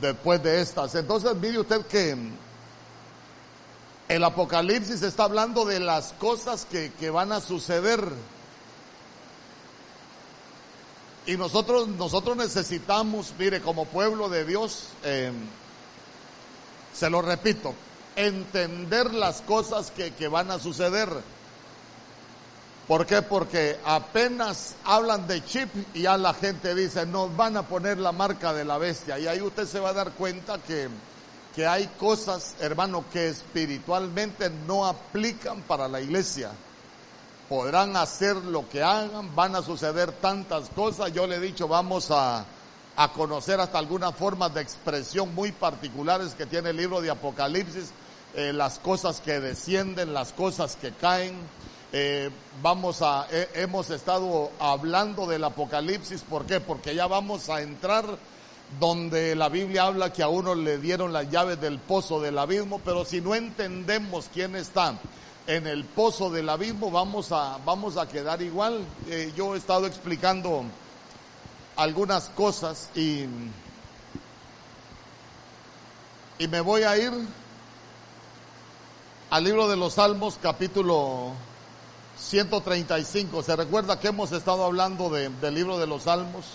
después de estas. Entonces mire usted que el Apocalipsis está hablando de las cosas que, que van a suceder. Y nosotros, nosotros necesitamos, mire, como pueblo de Dios, eh, se lo repito, entender las cosas que, que van a suceder. ¿Por qué? Porque apenas hablan de chip y ya la gente dice, nos van a poner la marca de la bestia. Y ahí usted se va a dar cuenta que, que hay cosas, hermano, que espiritualmente no aplican para la iglesia. Podrán hacer lo que hagan, van a suceder tantas cosas. Yo le he dicho, vamos a, a conocer hasta algunas formas de expresión muy particulares que tiene el libro de Apocalipsis, eh, las cosas que descienden, las cosas que caen eh, vamos a, hemos estado hablando del Apocalipsis, ¿por qué? Porque ya vamos a entrar donde la Biblia habla que a uno le dieron las llaves del pozo del abismo, pero si no entendemos quién está en el pozo del abismo, vamos a, vamos a quedar igual. Eh, yo he estado explicando algunas cosas y, y me voy a ir al libro de los Salmos, capítulo 135. ¿Se recuerda que hemos estado hablando del libro de los Salmos?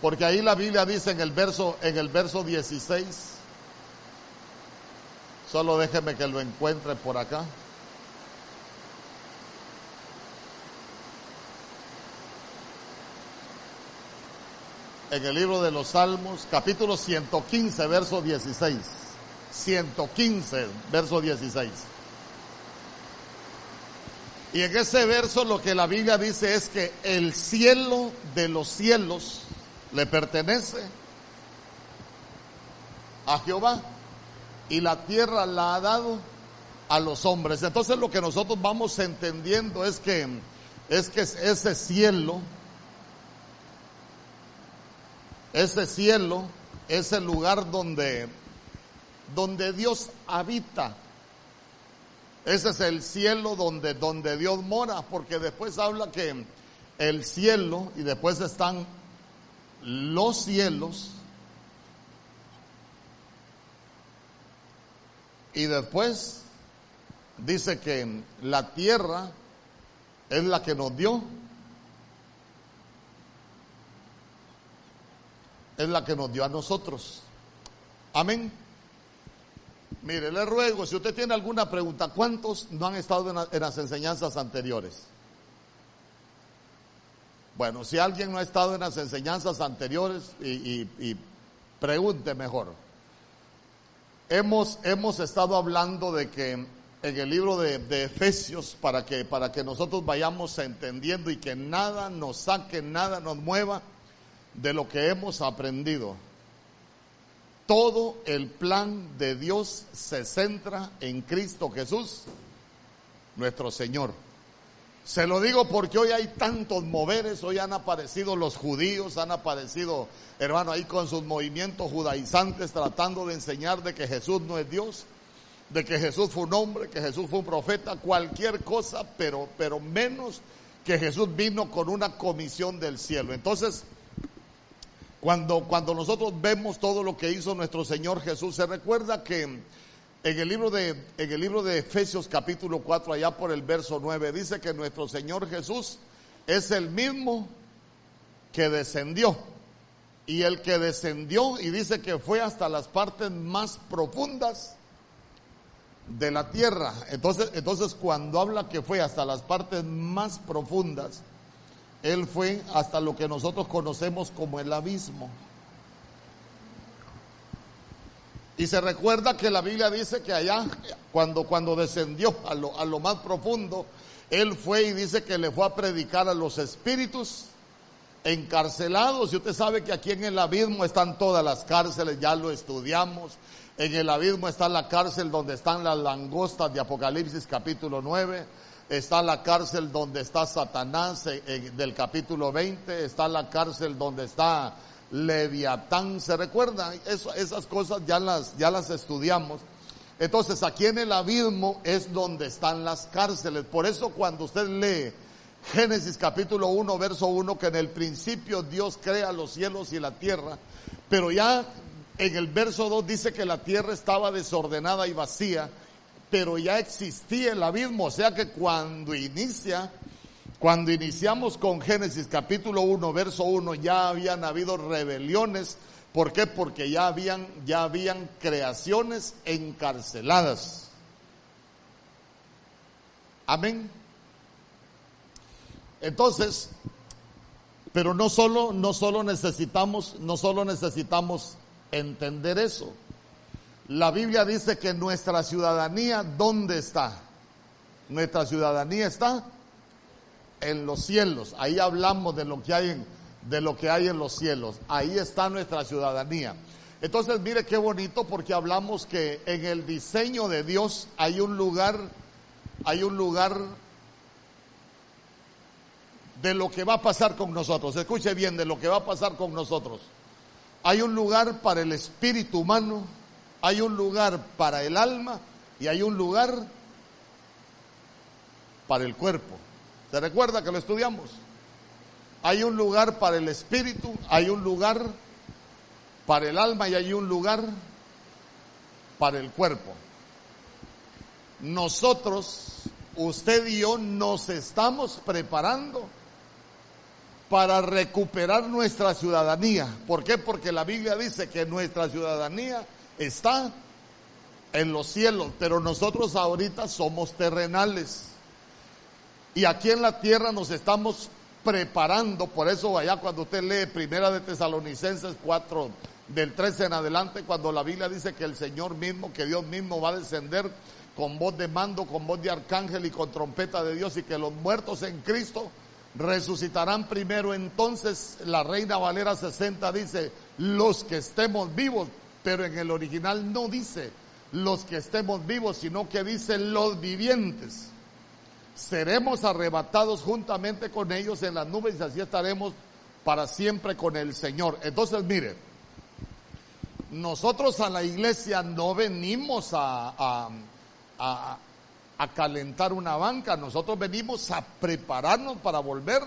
Porque ahí la Biblia dice en el verso, en el verso 16, solo déjeme que lo encuentre por acá. En el libro de los Salmos, capítulo 115, verso 16. 115, verso 16. Y en ese verso lo que la Biblia dice es que el cielo de los cielos le pertenece a Jehová y la tierra la ha dado a los hombres. Entonces lo que nosotros vamos entendiendo es que es que ese cielo ese cielo es el lugar donde donde Dios habita ese es el cielo donde, donde Dios mora, porque después habla que el cielo y después están los cielos y después dice que la tierra es la que nos dio, es la que nos dio a nosotros. Amén. Mire, le ruego, si usted tiene alguna pregunta, ¿cuántos no han estado en, las enseñanzas anteriores? Bueno, si alguien no ha estado en las enseñanzas anteriores y, pregunte mejor. Hemos, hemos estado hablando de que en el libro de, de, Efesios, para que, para que nosotros vayamos entendiendo y que nada nos saque, nada nos mueva de lo que hemos aprendido. Todo el plan de Dios se centra en Cristo Jesús, nuestro Señor. Se lo digo porque hoy hay tantos moveres, hoy han aparecido los judíos, han aparecido, hermano, ahí con sus movimientos judaizantes tratando de enseñar de que Jesús no es Dios, de que Jesús fue un hombre, que Jesús fue un profeta, cualquier cosa, pero, pero menos que Jesús vino con una comisión del cielo. Entonces, cuando, cuando nosotros vemos todo lo que hizo nuestro Señor Jesús, se recuerda que en el libro de, en el libro de Efesios capítulo 4, allá por el verso 9, dice que nuestro Señor Jesús es el mismo que descendió. Y el que descendió y dice que fue hasta las partes más profundas de la tierra. Entonces, entonces cuando habla que fue hasta las partes más profundas, él fue hasta lo que nosotros conocemos como el abismo. Y se recuerda que la Biblia dice que allá, cuando, cuando descendió a lo, a lo más profundo, Él fue y dice que le fue a predicar a los espíritus encarcelados. Y usted sabe que aquí en el abismo están todas las cárceles, ya lo estudiamos. En el abismo está la cárcel donde están las langostas de Apocalipsis capítulo 9 está la cárcel donde está Satanás del capítulo 20, está la cárcel donde está Leviatán, ¿se recuerda? esas cosas ya las, ya las estudiamos. Entonces aquí en el abismo es donde están las cárceles. Por eso cuando usted lee Génesis capítulo 1, verso 1, que en el principio Dios crea los cielos y la tierra, pero ya en el verso 2 dice que la tierra estaba desordenada y vacía, pero ya existía el abismo, o sea que cuando inicia, cuando iniciamos con Génesis capítulo 1, verso 1, ya habían habido rebeliones, ¿por qué? Porque ya habían, ya habían creaciones encarceladas. Amén. Entonces, pero no solo, no solo necesitamos, no solo necesitamos entender eso. La Biblia dice que nuestra ciudadanía, ¿dónde está? Nuestra ciudadanía está en los cielos. Ahí hablamos de lo que hay en, de lo que hay en los cielos. Ahí está nuestra ciudadanía. Entonces, mire qué bonito porque hablamos que en el diseño de Dios hay un lugar, hay un lugar de lo que va a pasar con nosotros. Escuche bien de lo que va a pasar con nosotros. Hay un lugar para el espíritu humano, hay un lugar para el alma y hay un lugar para el cuerpo. ¿Se recuerda que lo estudiamos? Hay un lugar para el espíritu, hay un lugar para el alma y hay un lugar para el cuerpo. Nosotros, usted y yo, nos estamos preparando para recuperar nuestra ciudadanía. ¿Por qué? Porque la Biblia dice que nuestra ciudadanía está en los cielos, pero nosotros ahorita somos terrenales. Y aquí en la tierra nos estamos preparando, por eso allá cuando usted lee Primera de Tesalonicenses 4 del 13 en adelante, cuando la Biblia dice que el Señor mismo, que Dios mismo va a descender con voz de mando, con voz de arcángel y con trompeta de Dios y que los muertos en Cristo resucitarán primero. Entonces la Reina Valera 60 dice, los que estemos vivos, pero en el original no dice los que estemos vivos, sino que dice los vivientes. Seremos arrebatados juntamente con ellos en las nubes y así estaremos para siempre con el Señor. Entonces, mire, nosotros a la iglesia no venimos a, a a calentar una banca, nosotros venimos a prepararnos para volver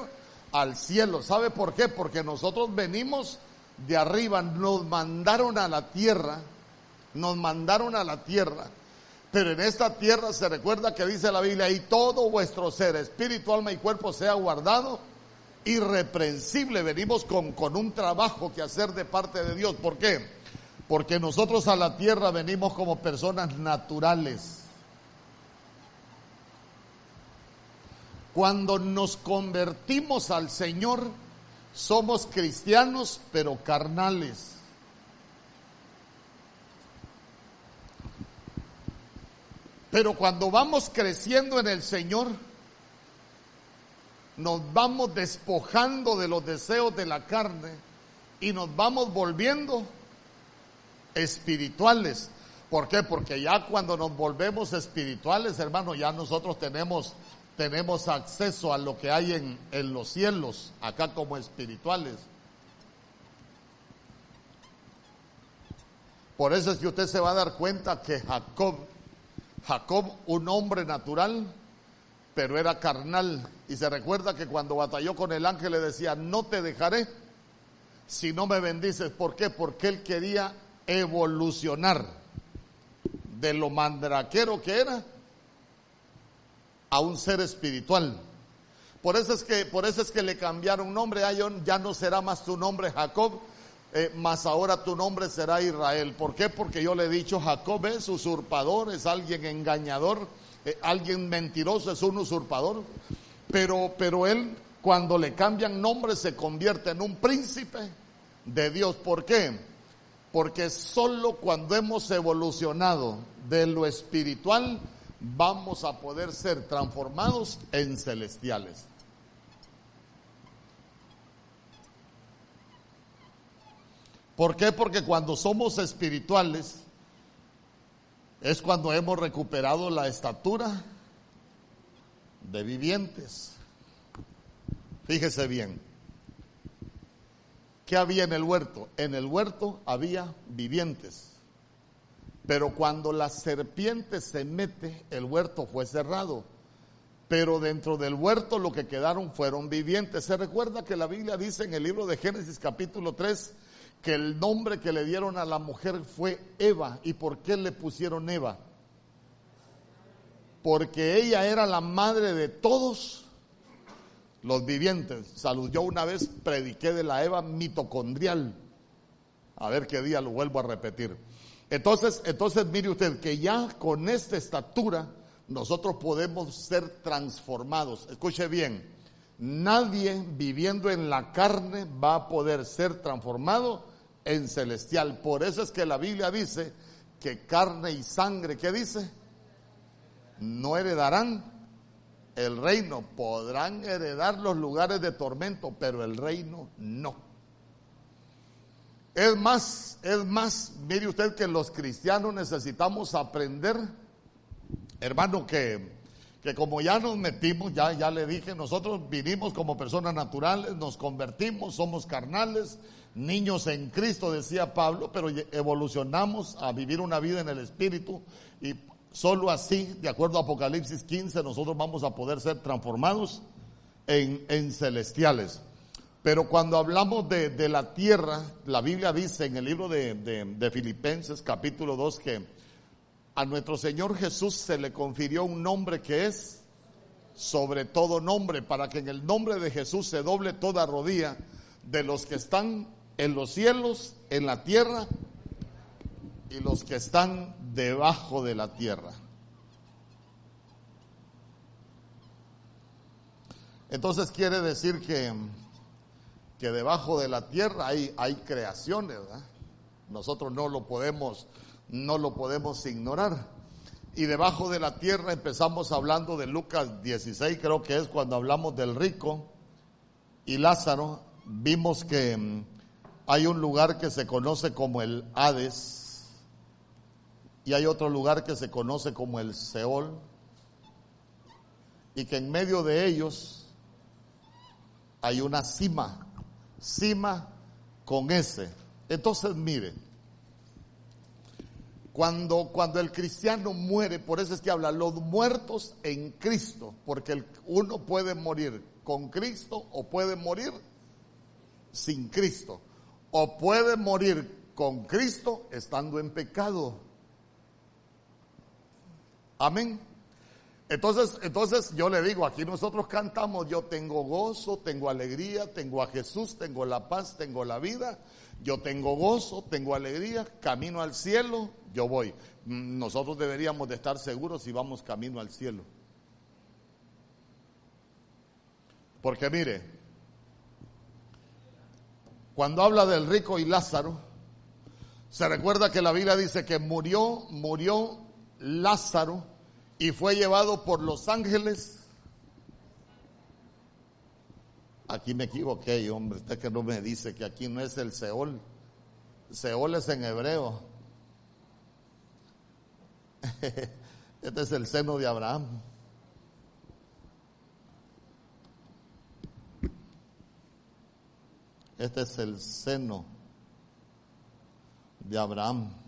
al cielo. ¿Sabe por qué? Porque nosotros venimos de arriba, nos mandaron a la tierra, nos mandaron a la tierra. Pero en esta tierra se recuerda que dice la Biblia, y todo vuestro ser, espíritu, alma y cuerpo sea guardado irreprensible. Venimos con, con un trabajo que hacer de parte de Dios. ¿Por qué? Porque nosotros a la tierra venimos como personas naturales Cuando nos convertimos al Señor, somos cristianos, pero carnales. Pero cuando vamos creciendo en el Señor, nos vamos despojando de los deseos de la carne y nos vamos volviendo espirituales. ¿Por qué? Porque ya cuando nos volvemos espirituales, hermano, ya nosotros tenemos tenemos acceso a lo que hay en, en los cielos, acá como espirituales. Por eso es que usted se va a dar cuenta que Jacob, Jacob, un hombre natural, pero era carnal. Y se recuerda que cuando batalló con el ángel le decía, no te dejaré si no me bendices. ¿Por qué? Porque él quería evolucionar de lo mandraquero que era a un ser espiritual. Por eso es que, por eso es que le cambiaron nombre a ya no será más tu nombre Jacob, eh, más ahora tu nombre será Israel. ¿Por qué? Porque yo le he dicho, Jacob es usurpador, es alguien engañador, eh, alguien mentiroso, es un usurpador. Pero, pero él, cuando le cambian nombre, se convierte en un príncipe de Dios. ¿Por qué? Porque solo cuando hemos evolucionado de lo espiritual vamos a poder ser transformados en celestiales. ¿Por qué? Porque cuando somos espirituales es cuando hemos recuperado la estatura de vivientes. Fíjese bien. ¿Qué había en el huerto? En el huerto había vivientes. Pero cuando la serpiente se mete, el huerto fue cerrado. pero dentro del huerto lo que quedaron fueron vivientes. Se recuerda que la Biblia dice en el libro de Génesis capítulo 3 que el nombre que le dieron a la mujer fue Eva. ¿Y por qué le pusieron Eva? Porque ella era la madre de todos los vivientes. Salud, yo una vez prediqué de la Eva mitocondrial. A ver qué día lo vuelvo a repetir. Entonces, entonces mire usted que ya con esta estatura nosotros podemos ser transformados. Escuche bien, nadie viviendo en la carne va a poder ser transformado en celestial. Por eso es que la Biblia dice que carne y sangre, ¿qué dice? No heredarán el reino. Podrán heredar los lugares de tormento, pero el reino no. Es más, es más, mire usted que los cristianos necesitamos aprender Hermano, que, que como ya nos metimos, ya, ya le dije, nosotros vinimos como personas naturales, nos convertimos, somos carnales, niños en Cristo, decía Pablo, pero evolucionamos a vivir una vida en el Espíritu y solo así, de acuerdo a Apocalipsis 15, nosotros vamos a poder ser transformados en, en celestiales. Pero cuando hablamos de, de, la tierra, la Biblia dice en el libro de, de, de Filipenses capítulo 2 que a nuestro Señor Jesús se le confirió un nombre que es sobre todo nombre, para que en el nombre de Jesús se doble toda rodilla de los que están en los cielos, en la tierra y los que están debajo de la tierra. Entonces quiere decir que, que debajo de la tierra hay, hay creaciones, Nosotros no lo podemos no lo podemos ignorar. Y debajo de la tierra empezamos hablando de Lucas 16, creo que es cuando hablamos del rico y Lázaro. Vimos que mm, hay un lugar que se conoce como el Hades y hay otro lugar que se conoce como el Seol y que en medio de ellos hay una cima, cima con ese. Entonces, mire, cuando, cuando el cristiano muere, por eso es que habla, los muertos en Cristo, porque uno puede morir con Cristo o puede morir sin Cristo, o puede morir con Cristo estando en pecado. Amén. Entonces, entonces yo le digo, aquí nosotros cantamos, yo tengo gozo, tengo alegría, tengo a Jesús, tengo la paz, tengo la vida, yo tengo gozo, tengo alegría, camino al cielo, yo voy. Mm, nosotros deberíamos de estar seguros si vamos camino al cielo. Porque mire, cuando habla del rico y Lázaro, se recuerda que la Biblia dice que murió, murió Lázaro y fue llevado por los ángeles. Aquí me equivoqué, hombre, usted que no me dice que aquí no es el Seol. Seol es en hebreo. Este es el seno de Abraham. Este es el seno de Abraham.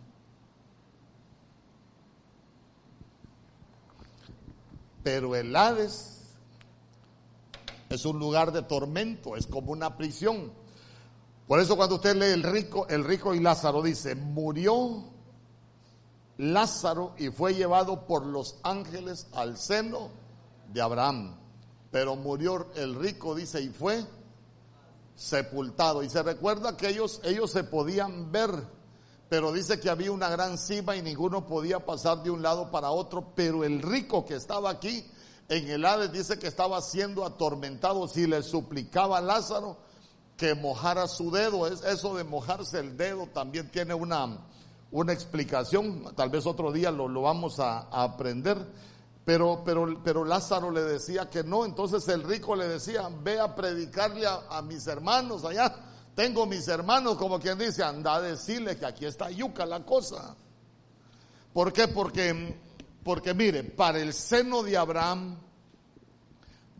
Pero el Hades es un lugar de tormento, es como una prisión. Por eso cuando usted lee el rico, el rico y Lázaro dice, murió Lázaro y fue llevado por los ángeles al seno de Abraham. Pero murió el rico, dice, y fue sepultado. Y se recuerda que ellos, ellos se podían ver, pero dice que había una gran cima y ninguno podía pasar de un lado para otro. Pero el rico que estaba aquí en el Hades dice que estaba siendo atormentado si le suplicaba a Lázaro que mojara su dedo. Es eso de mojarse el dedo también tiene una una explicación, tal vez otro día lo, lo vamos a, aprender, pero, pero, pero Lázaro le decía que no, entonces el rico le decía, ve a predicarle a, mis hermanos allá, tengo mis hermanos, como quien dice, anda a decirle que aquí está yuca la cosa. ¿Por qué? Porque, porque mire, para el seno de Abraham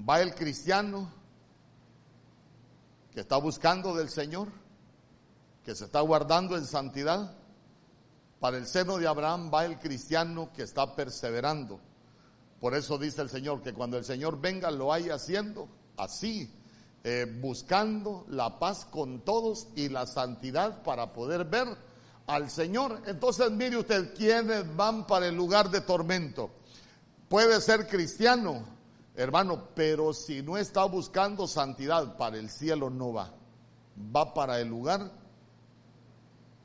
va el cristiano que está buscando del Señor, que se está guardando en santidad, para el seno de Abraham va el cristiano que está perseverando. Por eso dice el Señor que cuando el Señor venga lo haya haciendo así, eh, buscando la paz con todos y la santidad para poder ver al Señor. Entonces mire usted, ¿quiénes van para el lugar de tormento? Puede ser cristiano, hermano, pero si no está buscando santidad, para el cielo no va. Va para el lugar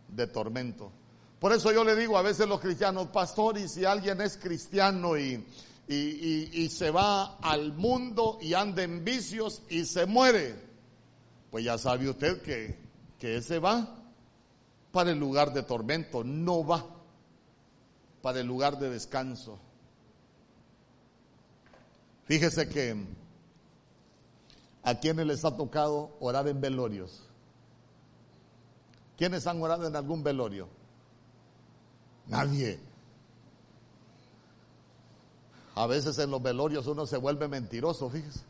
de tormento. Por eso yo le digo a veces los cristianos, pastor, y si alguien es cristiano y, y, se va al mundo y anda en vicios y se muere, pues ya sabe usted que, que ese va para el lugar de tormento, no va para el lugar de descanso. Fíjese que a quienes les ha tocado orar en velorios. ¿Quiénes han orado en algún velorio? Nadie. A veces en los velorios uno se vuelve mentiroso, fíjese.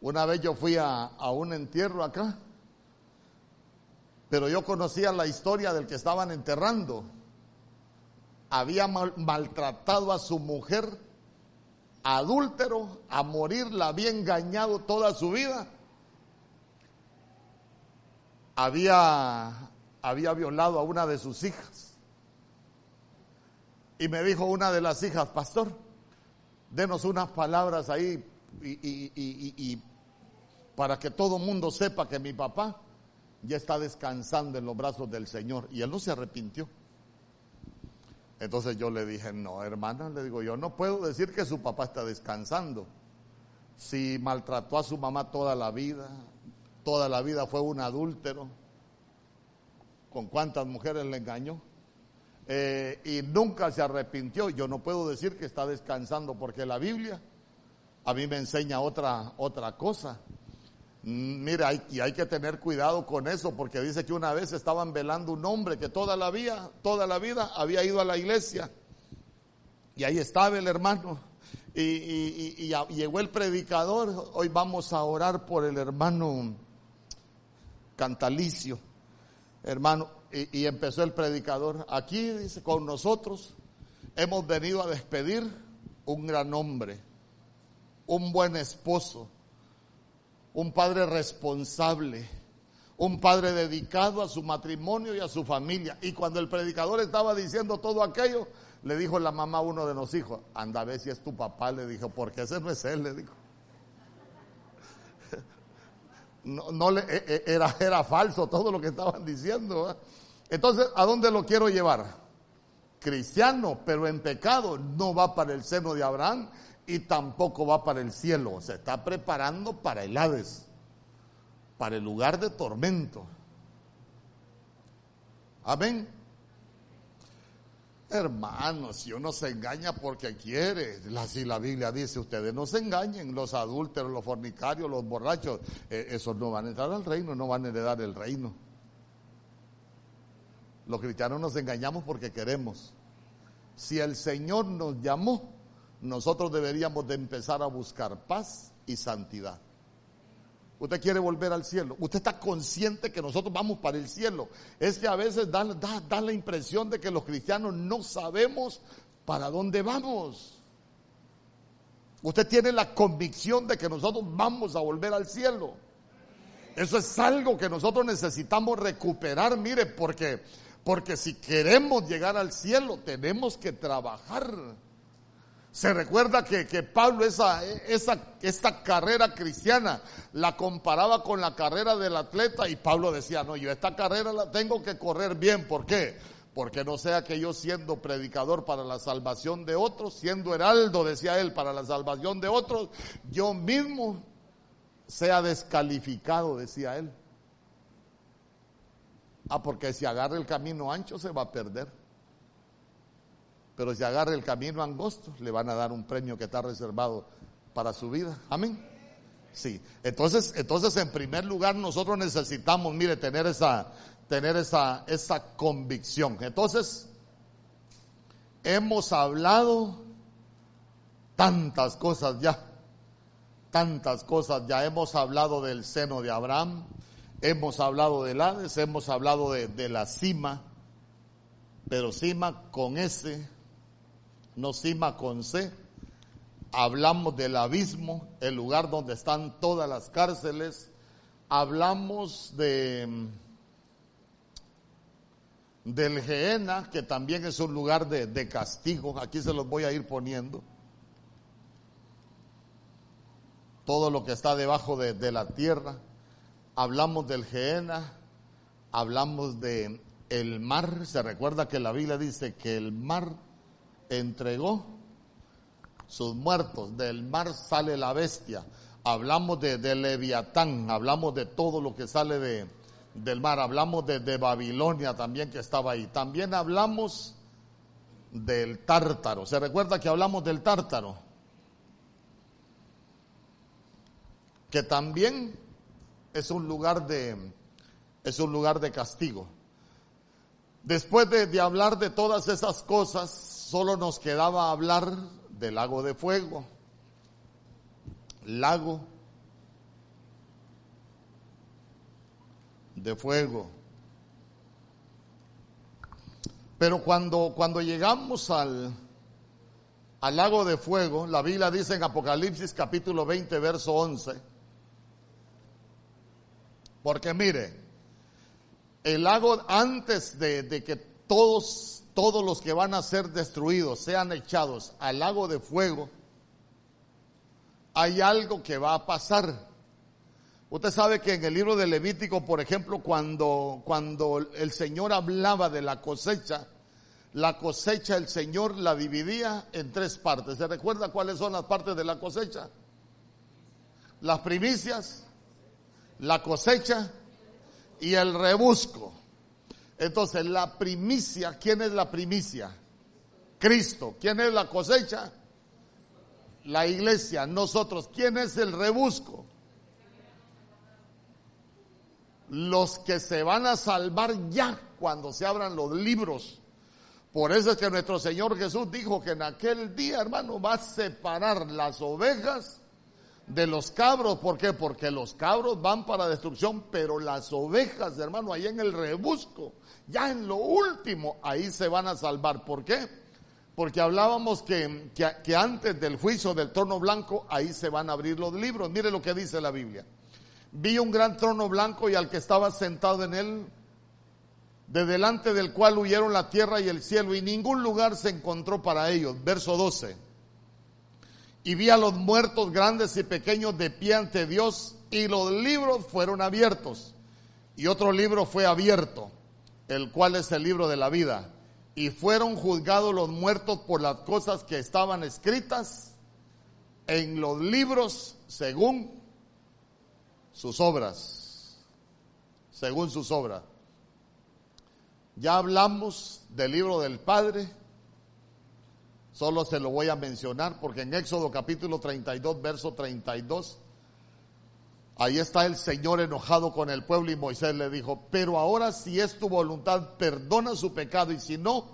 Una vez yo fui a, a un entierro acá pero yo conocía la historia del que estaban enterrando. Había maltratado a su mujer, adúltero, a morir, la había engañado toda su vida. Había, había violado a una de sus hijas. Y me dijo una de las hijas, pastor, denos unas palabras ahí y, para que todo mundo sepa que mi papá ya está descansando en los brazos del Señor y él no se arrepintió. Entonces yo le dije, no, hermana, le digo, yo no puedo decir que su papá está descansando. Si maltrató a su mamá toda la vida, toda la vida fue un adúltero, con cuántas mujeres le engañó, eh, y nunca se arrepintió, yo no puedo decir que está descansando porque la Biblia a mí me enseña otra, otra cosa. Mira, hay, y hay que tener cuidado con eso, porque dice que una vez estaban velando un hombre que toda la vida, toda la vida había ido a la iglesia. Y ahí estaba el hermano. Y, llegó el predicador. Hoy vamos a orar por el hermano Cantalicio. Hermano, y empezó el predicador. Aquí dice, con nosotros hemos venido a despedir un gran hombre, un buen esposo un padre responsable, un padre dedicado a su matrimonio y a su familia. Y cuando el predicador estaba diciendo todo aquello, le dijo la mamá a uno de los hijos, anda a ver si es tu papá, le dijo, porque ese no es él, le dijo. No, le, e, e, era, era falso todo lo que estaban diciendo. Entonces, ¿a dónde lo quiero llevar? Cristiano, pero en pecado, no va para el seno de Abraham y tampoco va para el cielo, se está preparando para el Hades, para el lugar de tormento. Amén. Hermanos, si uno se engaña porque quiere, así la Biblia dice, ustedes no se engañen, los adúlteros, los fornicarios, los borrachos, eh, esos no van a entrar al reino, no van a heredar el reino. Los cristianos nos engañamos porque queremos. Si el Señor nos llamó, nosotros deberíamos de empezar a buscar paz y santidad. Usted quiere volver al cielo. Usted está consciente que nosotros vamos para el cielo. Es que a veces da, da, la impresión de que los cristianos no sabemos para dónde vamos. Usted tiene la convicción de que nosotros vamos a volver al cielo. Eso es algo que nosotros necesitamos recuperar, mire, porque, porque si queremos llegar al cielo tenemos que trabajar. Se recuerda que, Pablo esa, esa, esta carrera cristiana la comparaba con la carrera del atleta y Pablo decía, no, yo esta carrera la tengo que correr bien. ¿Por qué? Porque no sea que yo siendo predicador para la salvación de otros, siendo heraldo, decía él, para la salvación de otros, yo mismo sea descalificado, decía él. Ah, porque si agarra el camino ancho se va a perder. Pero si agarra el camino angosto, le van a dar un premio que está reservado para su vida. Amén. Sí. Entonces, entonces en primer lugar nosotros necesitamos, mire, tener esa, tener esa, esa convicción. Entonces, hemos hablado tantas cosas ya, tantas cosas ya. Hemos hablado del seno de Abraham, hemos hablado del Hades, hemos hablado de, la cima, pero cima con ese Nosima con C. Hablamos del abismo, el lugar donde están todas las cárceles. Hablamos de del Geena, que también es un lugar de, de castigo. Aquí se los voy a ir poniendo. Todo lo que está debajo de, de la tierra. Hablamos del Geena, hablamos de el mar. Se recuerda que la Biblia dice que el mar entregó sus muertos. Del mar sale la bestia. Hablamos de, Leviatán, hablamos de todo lo que sale de, del mar, hablamos de, Babilonia también que estaba ahí. También hablamos del tártaro. ¿Se recuerda que hablamos del tártaro? Que también es un lugar de, es un lugar de castigo. Después de, de hablar de todas esas cosas, solo nos quedaba hablar del lago de fuego. Lago de fuego. Pero cuando, cuando llegamos al, al lago de fuego, la Biblia dice en Apocalipsis capítulo 20, verso 11, porque mire, el lago antes de, que todos, todos los que van a ser destruidos sean echados al lago de fuego, hay algo que va a pasar. Usted sabe que en el libro de Levítico, por ejemplo, cuando, cuando el Señor hablaba de la cosecha, la cosecha el Señor la dividía en tres partes. ¿Se recuerda cuáles son las partes de la cosecha? Las primicias, la cosecha y el rebusco. Entonces, la primicia, ¿quién es la primicia? Cristo. ¿Quién es la cosecha? La iglesia, nosotros. ¿Quién es el rebusco? los que se van a salvar ya cuando se abran los libros. Por eso es que nuestro Señor Jesús dijo que en aquel día, hermano, va a separar las ovejas de los cabros. ¿Por qué? Porque los cabros van para destrucción, pero las ovejas, hermano, ahí en el rebusco, ya en lo último, ahí se van a salvar. ¿Por qué? Porque hablábamos que, que, que antes del juicio del trono blanco, ahí se van a abrir los libros. Mire lo que dice la Biblia vi un gran trono blanco y al que estaba sentado en él, de delante del cual huyeron la tierra y el cielo, y ningún lugar se encontró para ellos. Verso 12. Y vi a los muertos grandes y pequeños de pie ante Dios, y los libros fueron abiertos. Y otro libro fue abierto, el cual es el libro de la vida. Y fueron juzgados los muertos por las cosas que estaban escritas en los libros según sus obras, según sus obras. Ya hablamos del libro del Padre, solo se lo voy a mencionar porque en Éxodo capítulo 32, verso 32, ahí está el Señor enojado con el pueblo y Moisés le dijo, pero ahora si es tu voluntad, perdona su pecado y si no,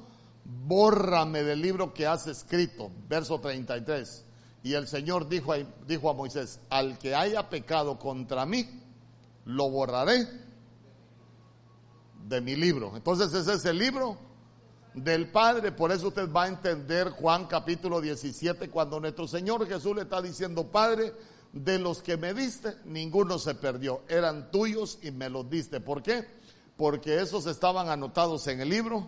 bórrame del libro que has escrito, verso 33. Y el Señor dijo a, dijo a Moisés, al que haya pecado contra mí, lo borraré de mi libro. Entonces ese es el libro del Padre. Por eso usted va a entender Juan capítulo 17 cuando nuestro Señor Jesús le está diciendo, Padre, de los que me diste, ninguno se perdió. Eran tuyos y me los diste. ¿Por qué? Porque esos estaban anotados en el libro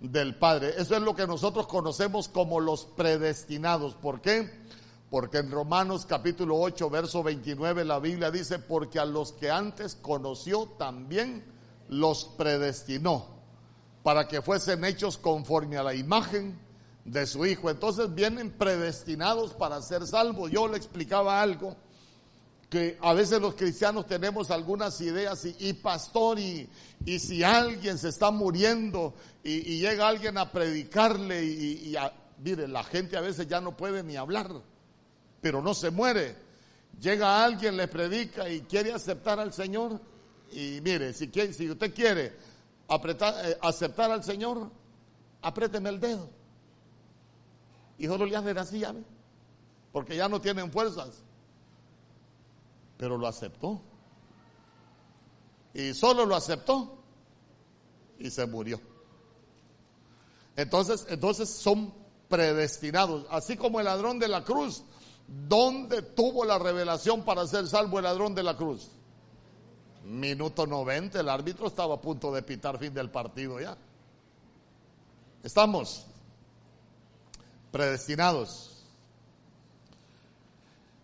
del Padre. Eso es lo que nosotros conocemos como los predestinados. ¿Por qué? Porque en Romanos capítulo 8, verso 29 la Biblia dice, porque a los que antes conoció también los predestinó para que fuesen hechos conforme a la imagen de su Hijo. Entonces vienen predestinados para ser salvos. Yo le explicaba algo que a veces los cristianos tenemos algunas ideas y, pastor y, y, si alguien se está muriendo y, llega alguien a predicarle y, mire, la gente a veces ya no puede ni hablar, pero no se muere. Llega alguien, le predica y quiere aceptar al Señor y mire, si, quiere, si usted quiere apretar, eh, aceptar al Señor, apriéteme el dedo. Y solo le hacen así, porque ya no tienen fuerzas pero lo aceptó. Y solo lo aceptó y se murió. Entonces, entonces son predestinados. Así como el ladrón de la cruz. ¿Dónde tuvo la revelación para ser salvo el ladrón de la cruz? Minuto 90, el árbitro estaba a punto de pitar fin del partido ya. Estamos predestinados.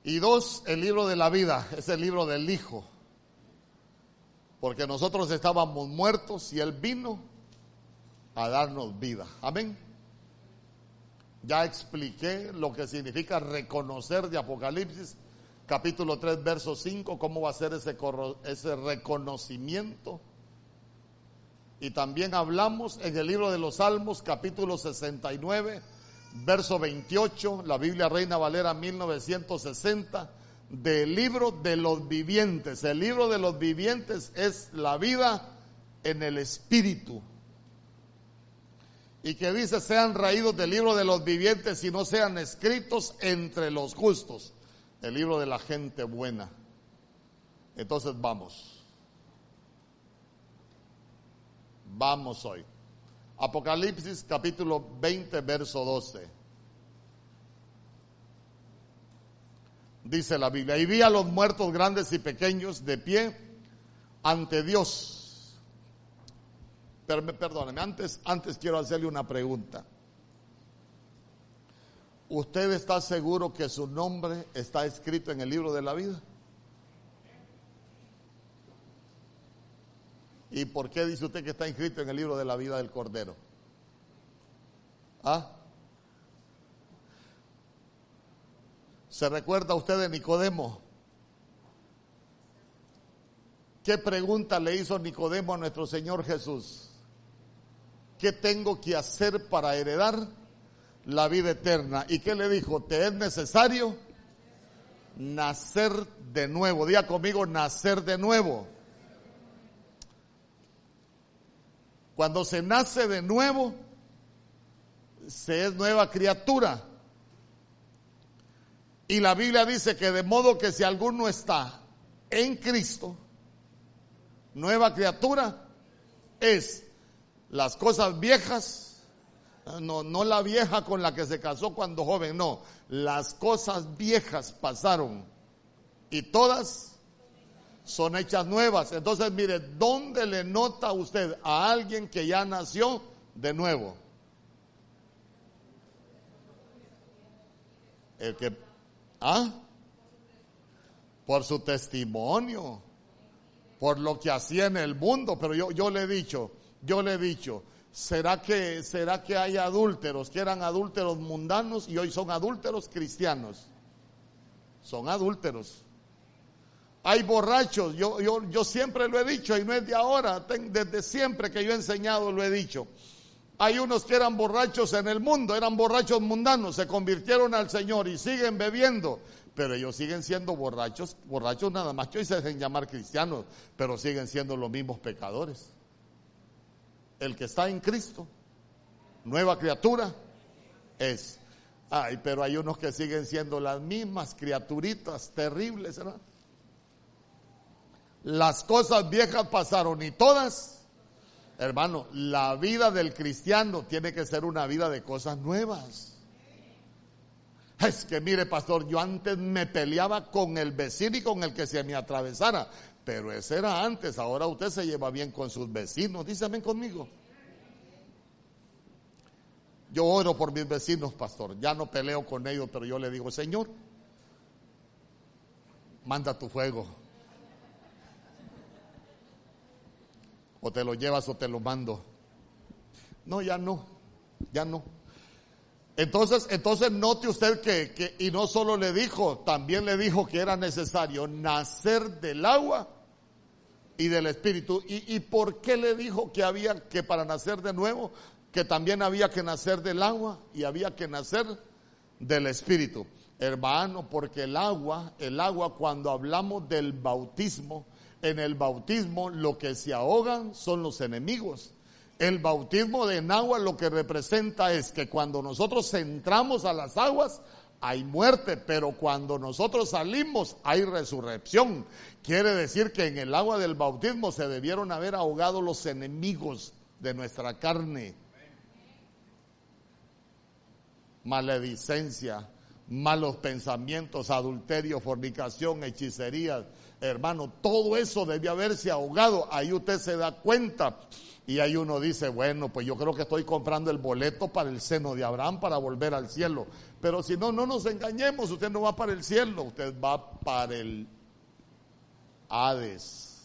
Y dos, el libro de la vida, es el libro del Hijo. Porque nosotros estábamos muertos y Él vino a darnos vida. Amén. Ya expliqué lo que significa reconocer de Apocalipsis, capítulo 3, verso 5, cómo va a ser ese, ese reconocimiento. Y también hablamos en el libro de los Salmos, capítulo 69, verso 28, la Biblia Reina Valera 1960, del libro de los vivientes. El libro de los vivientes es la vida en el espíritu y que dice sean raídos del libro de los vivientes y no sean escritos entre los justos. El libro de la gente buena. Entonces vamos. Vamos hoy. Apocalipsis capítulo 20, verso 12. Dice la Biblia, y vi a los muertos grandes y pequeños de pie ante Dios pero perdóneme, antes, antes quiero hacerle una pregunta. ¿Usted está seguro que su nombre está escrito en el libro de la vida? ¿Y por qué dice usted que está inscrito en el libro de la vida del Cordero? ¿Ah? ¿Se recuerda usted de Nicodemo? ¿Qué pregunta le hizo Nicodemo a nuestro Señor Jesús? ¿qué tengo que hacer para heredar la vida eterna? ¿Y qué le dijo? ¿Te es necesario nacer de nuevo? Diga conmigo, nacer de nuevo. Cuando se nace de nuevo, se es nueva criatura. Y la Biblia dice que de modo que si alguno está en Cristo, nueva criatura es las cosas viejas, no, no la vieja con la que se casó cuando joven, no, las cosas viejas pasaron y todas son hechas nuevas. Entonces, mire, ¿dónde le nota usted a alguien que ya nació de nuevo? El que, ¿ah? Por su testimonio, por lo que hacía en el mundo, pero yo, yo le he dicho, yo le he dicho, ¿será que, será que hay adúlteros que eran adúlteros mundanos y hoy son adúlteros cristianos? Son adúlteros. Hay borrachos, yo, yo, yo siempre lo he dicho y no es de ahora, desde siempre que yo he enseñado lo he dicho. Hay unos que eran borrachos en el mundo, eran borrachos mundanos, se convirtieron al Señor y siguen bebiendo, pero ellos siguen siendo borrachos, borrachos nada más que hoy se dejen llamar cristianos, pero siguen siendo los mismos pecadores el que está en Cristo, nueva criatura, es. Ay, pero hay unos que siguen siendo las mismas criaturitas terribles, ¿verdad? Las cosas viejas pasaron y todas, hermano, la vida del cristiano tiene que ser una vida de cosas nuevas. Es que mire, pastor, yo antes me peleaba con el vecino y con el que se me atravesara. Pero ese era antes, ahora usted se lleva bien con sus vecinos. Dísame conmigo. Yo oro por mis vecinos, pastor. Ya no peleo con ellos, pero yo le digo, Señor, manda tu fuego. O te lo llevas o te lo mando. No, ya no, ya no. Entonces, entonces note usted que, que, y no solo le dijo, también le dijo que era necesario nacer del agua y del espíritu. ¿Y, y por qué le dijo que había que para nacer de nuevo? Que también había que nacer del agua y había que nacer del espíritu. Hermano, porque el agua, el agua cuando hablamos del bautismo, en el bautismo lo que se ahogan son los enemigos. El bautismo de agua lo que representa es que cuando nosotros entramos a las aguas hay muerte, pero cuando nosotros salimos hay resurrección. Quiere decir que en el agua del bautismo se debieron haber ahogado los enemigos de nuestra carne. maledicencia, malos pensamientos, adulterio, fornicación, hechicería, hermano, todo eso debe haberse ahogado. Ahí usted se da cuenta. Y ahí uno dice, bueno, pues yo creo que estoy comprando el boleto para el seno de Abraham para volver al cielo. Pero si no, no nos engañemos, usted no va para el cielo, usted va para el Hades,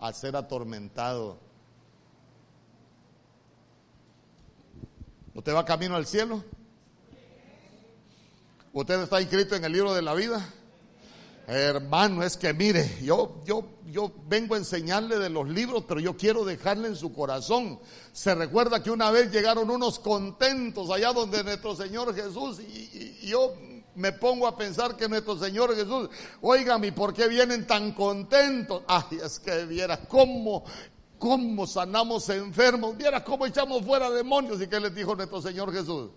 a ser atormentado. ¿Usted va camino al cielo? ¿Usted está inscrito en el libro de la vida? Hermano, es que mire, yo, yo, yo vengo a enseñarle de los libros, pero yo quiero dejarle en su corazón. Se recuerda que una vez llegaron unos contentos allá donde nuestro Señor Jesús, y, yo me pongo a pensar que nuestro Señor Jesús, oigan, ¿y por qué vienen tan contentos? Ay, es que viera cómo, cómo sanamos enfermos, viera cómo echamos fuera demonios, y qué les dijo nuestro Señor Jesús.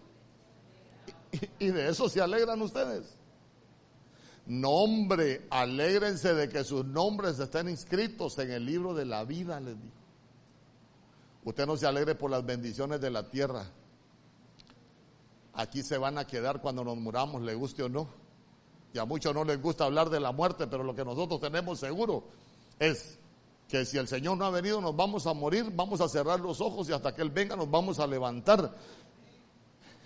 Y, y de eso se alegran ustedes. Nombre, alégrense de que sus nombres estén inscritos en el libro de la vida, les dijo. Usted no se alegre por las bendiciones de la tierra. Aquí se van a quedar cuando nos muramos, le guste o no. Y a muchos no les gusta hablar de la muerte, pero lo que nosotros tenemos seguro es que si el Señor no ha venido, nos vamos a morir, vamos a cerrar los ojos y hasta que Él venga nos vamos a levantar.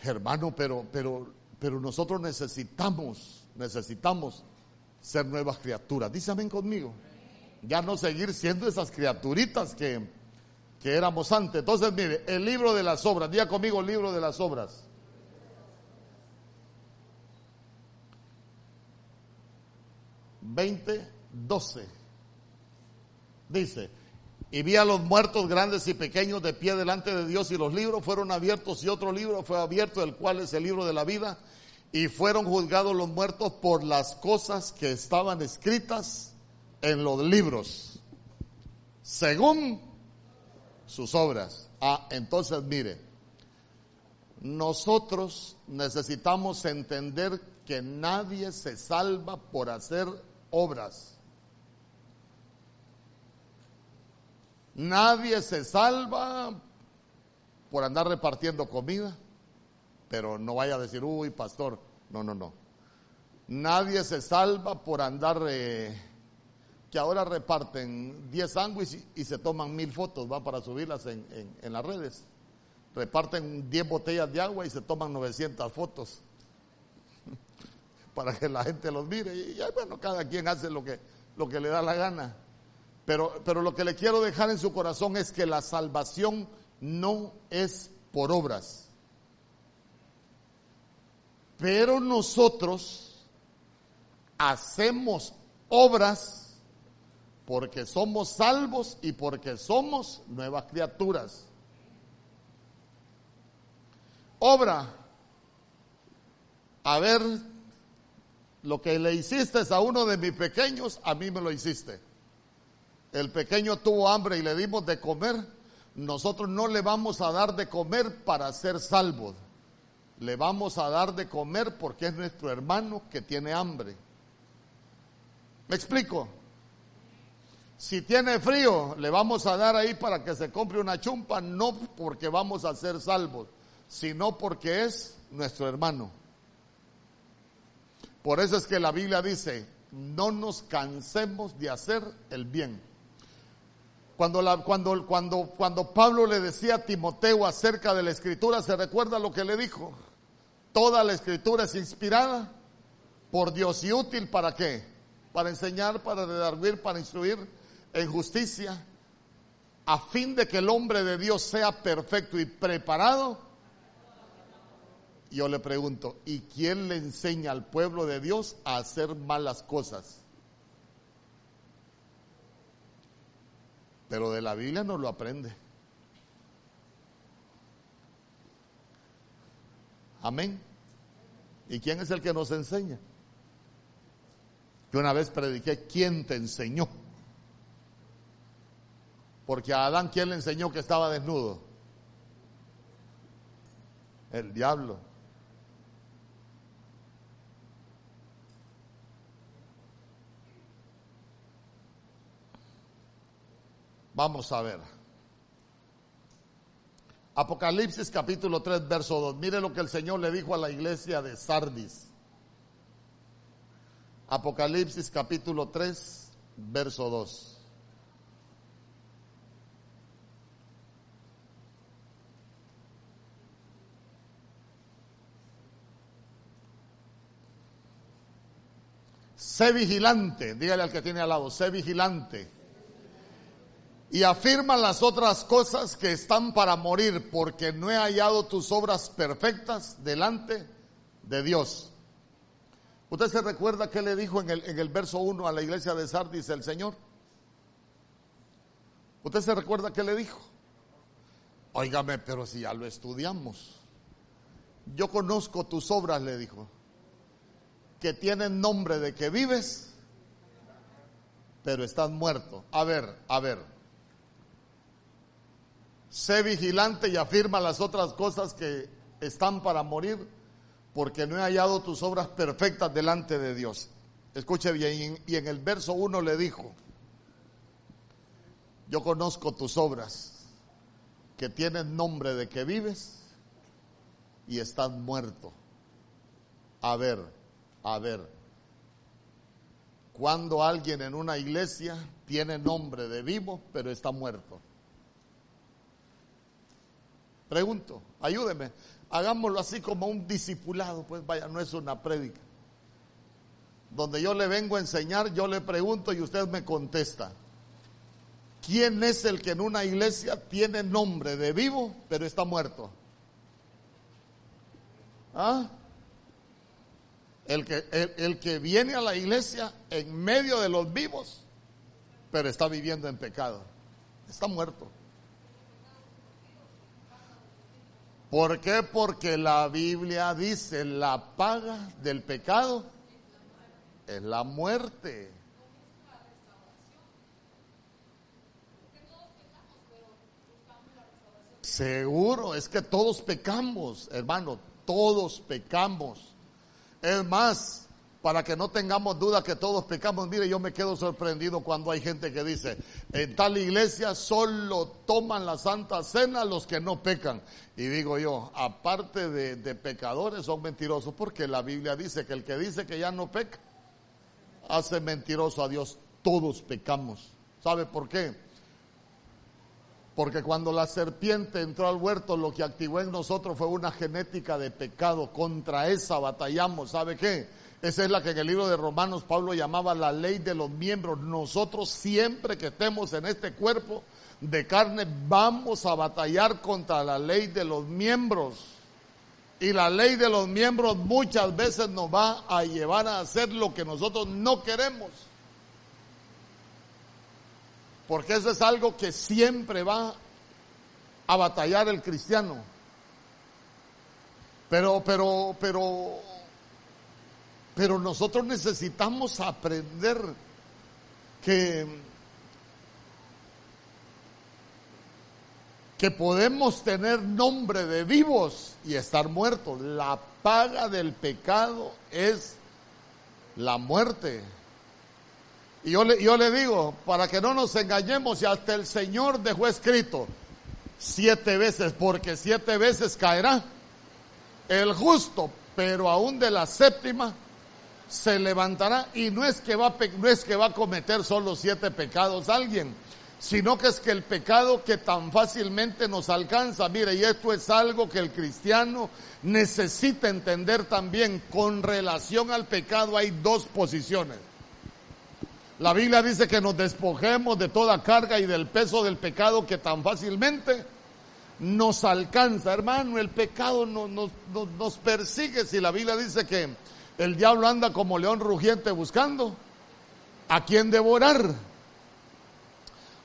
Hermano, pero, pero, pero nosotros necesitamos necesitamos ser nuevas criaturas. Amén conmigo. Ya no seguir siendo esas criaturitas que, que éramos antes. Entonces, mire, el libro de las obras, diga conmigo el libro de las obras. Veinte, doce. Dice, y vi a los muertos grandes y pequeños de pie delante de Dios y los libros fueron abiertos y otro libro fue abierto, el cual es el libro de la vida y fueron juzgados los muertos por las cosas que estaban escritas en los libros, según sus obras. Ah, entonces mire, nosotros necesitamos entender que nadie se salva por hacer obras. Nadie se salva por andar repartiendo comida pero no vaya a decir, uy, pastor, no, no, no. Nadie se salva por andar, eh, que ahora reparten 10 sándwiches y, se toman mil fotos, va para subirlas en, en, las redes. Reparten 10 botellas de agua y se toman 900 fotos para que la gente los mire. Y, y bueno, cada quien hace lo que, lo que le da la gana. Pero, pero lo que le quiero dejar en su corazón es que la salvación no es por obras. Pero nosotros hacemos obras porque somos salvos y porque somos nuevas criaturas. Obra. A ver, lo que le hiciste a uno de mis pequeños, a mí me lo hiciste. El pequeño tuvo hambre y le dimos de comer. Nosotros no le vamos a dar de comer para ser salvos le vamos a dar de comer porque es nuestro hermano que tiene hambre. ¿Me explico? Si tiene frío, le vamos a dar ahí para que se compre una chumpa, no porque vamos a ser salvos, sino porque es nuestro hermano. Por eso es que la Biblia dice, no nos cansemos de hacer el bien. Cuando, la, cuando, cuando, cuando Pablo le decía a Timoteo acerca de la escritura, ¿se recuerda lo que le dijo? Toda la escritura es inspirada por Dios y útil para qué? Para enseñar, para redarguir, para instruir en justicia, a fin de que el hombre de Dios sea perfecto y preparado. Yo le pregunto, ¿y quién le enseña al pueblo de Dios a hacer malas cosas? Pero de la Biblia no lo aprende. Amén. ¿Y quién es el que nos enseña? Yo una vez prediqué, ¿quién te enseñó? Porque a Adán, ¿quién le enseñó que estaba desnudo? El diablo. Vamos a ver. Apocalipsis capítulo 3, verso 2. Mire lo que el Señor le dijo a la iglesia de Sardis. Apocalipsis capítulo 3, verso 2. Sé vigilante, dígale al que tiene al lado, sé vigilante. Y afirma las otras cosas que están para morir, porque no he hallado tus obras perfectas delante de Dios. ¿Usted se recuerda qué le dijo en el, en el verso 1 a la iglesia de Sardis el Señor? ¿Usted se recuerda qué le dijo? Óigame, pero si ya lo estudiamos. Yo conozco tus obras, le dijo que tienen nombre de que vives, pero estás muerto. A ver, a ver. Sé vigilante y afirma las otras cosas que están para morir, porque no he hallado tus obras perfectas delante de Dios. Escuche bien, y en el verso 1 le dijo, yo conozco tus obras, que tienen nombre de que vives y estás muerto. A ver, a ver, cuando alguien en una iglesia tiene nombre de vivo, pero está muerto. Pregunto, ayúdeme, hagámoslo así como un discipulado, pues vaya, no es una prédica. Donde yo le vengo a enseñar, yo le pregunto y usted me contesta. ¿Quién es el que en una iglesia tiene nombre de vivo, pero está muerto? ¿Ah? El que, el, que viene a la iglesia en medio de los vivos, pero está viviendo en pecado. Está muerto. ¿Por qué? Porque la Biblia dice la paga del pecado es la muerte. Seguro, es que todos pecamos, hermano, todos pecamos. Es más, para que no tengamos duda que todos pecamos, mire, yo me quedo sorprendido cuando hay gente que dice, en tal iglesia solo toman la Santa Cena los que no pecan. Y digo yo, aparte de, de pecadores, son mentirosos, porque la Biblia dice que el que dice que ya no peca, hace mentiroso a Dios. Todos pecamos. ¿Sabe por qué? Porque cuando la serpiente entró al huerto, lo que activó en nosotros fue una genética de pecado. Contra esa batallamos. ¿Sabe qué? Esa es la que en el libro de Romanos Pablo llamaba la ley de los miembros. Nosotros siempre que estemos en este cuerpo de carne vamos a batallar contra la ley de los miembros. Y la ley de los miembros muchas veces nos va a llevar a hacer lo que nosotros no queremos porque eso es algo que siempre va a batallar el cristiano. Pero, pero, pero, pero nosotros necesitamos aprender que, que podemos tener nombre de vivos y estar muertos. La paga del pecado es la muerte. Y yo le, yo le digo, para que no nos engañemos, y hasta el Señor dejó escrito siete veces, porque siete veces caerá el justo, pero aún de la séptima se levantará y no es que va, no es que va a cometer solo siete pecados alguien, sino que es que el pecado que tan fácilmente nos alcanza, mire, y esto es algo que el cristiano necesita entender también, con relación al pecado hay dos posiciones. La Biblia dice que nos despojemos de toda carga y del peso del pecado que tan fácilmente nos alcanza. Hermano, el pecado no, nos persigue. Si la Biblia dice que el diablo anda como león rugiente buscando a quien devorar.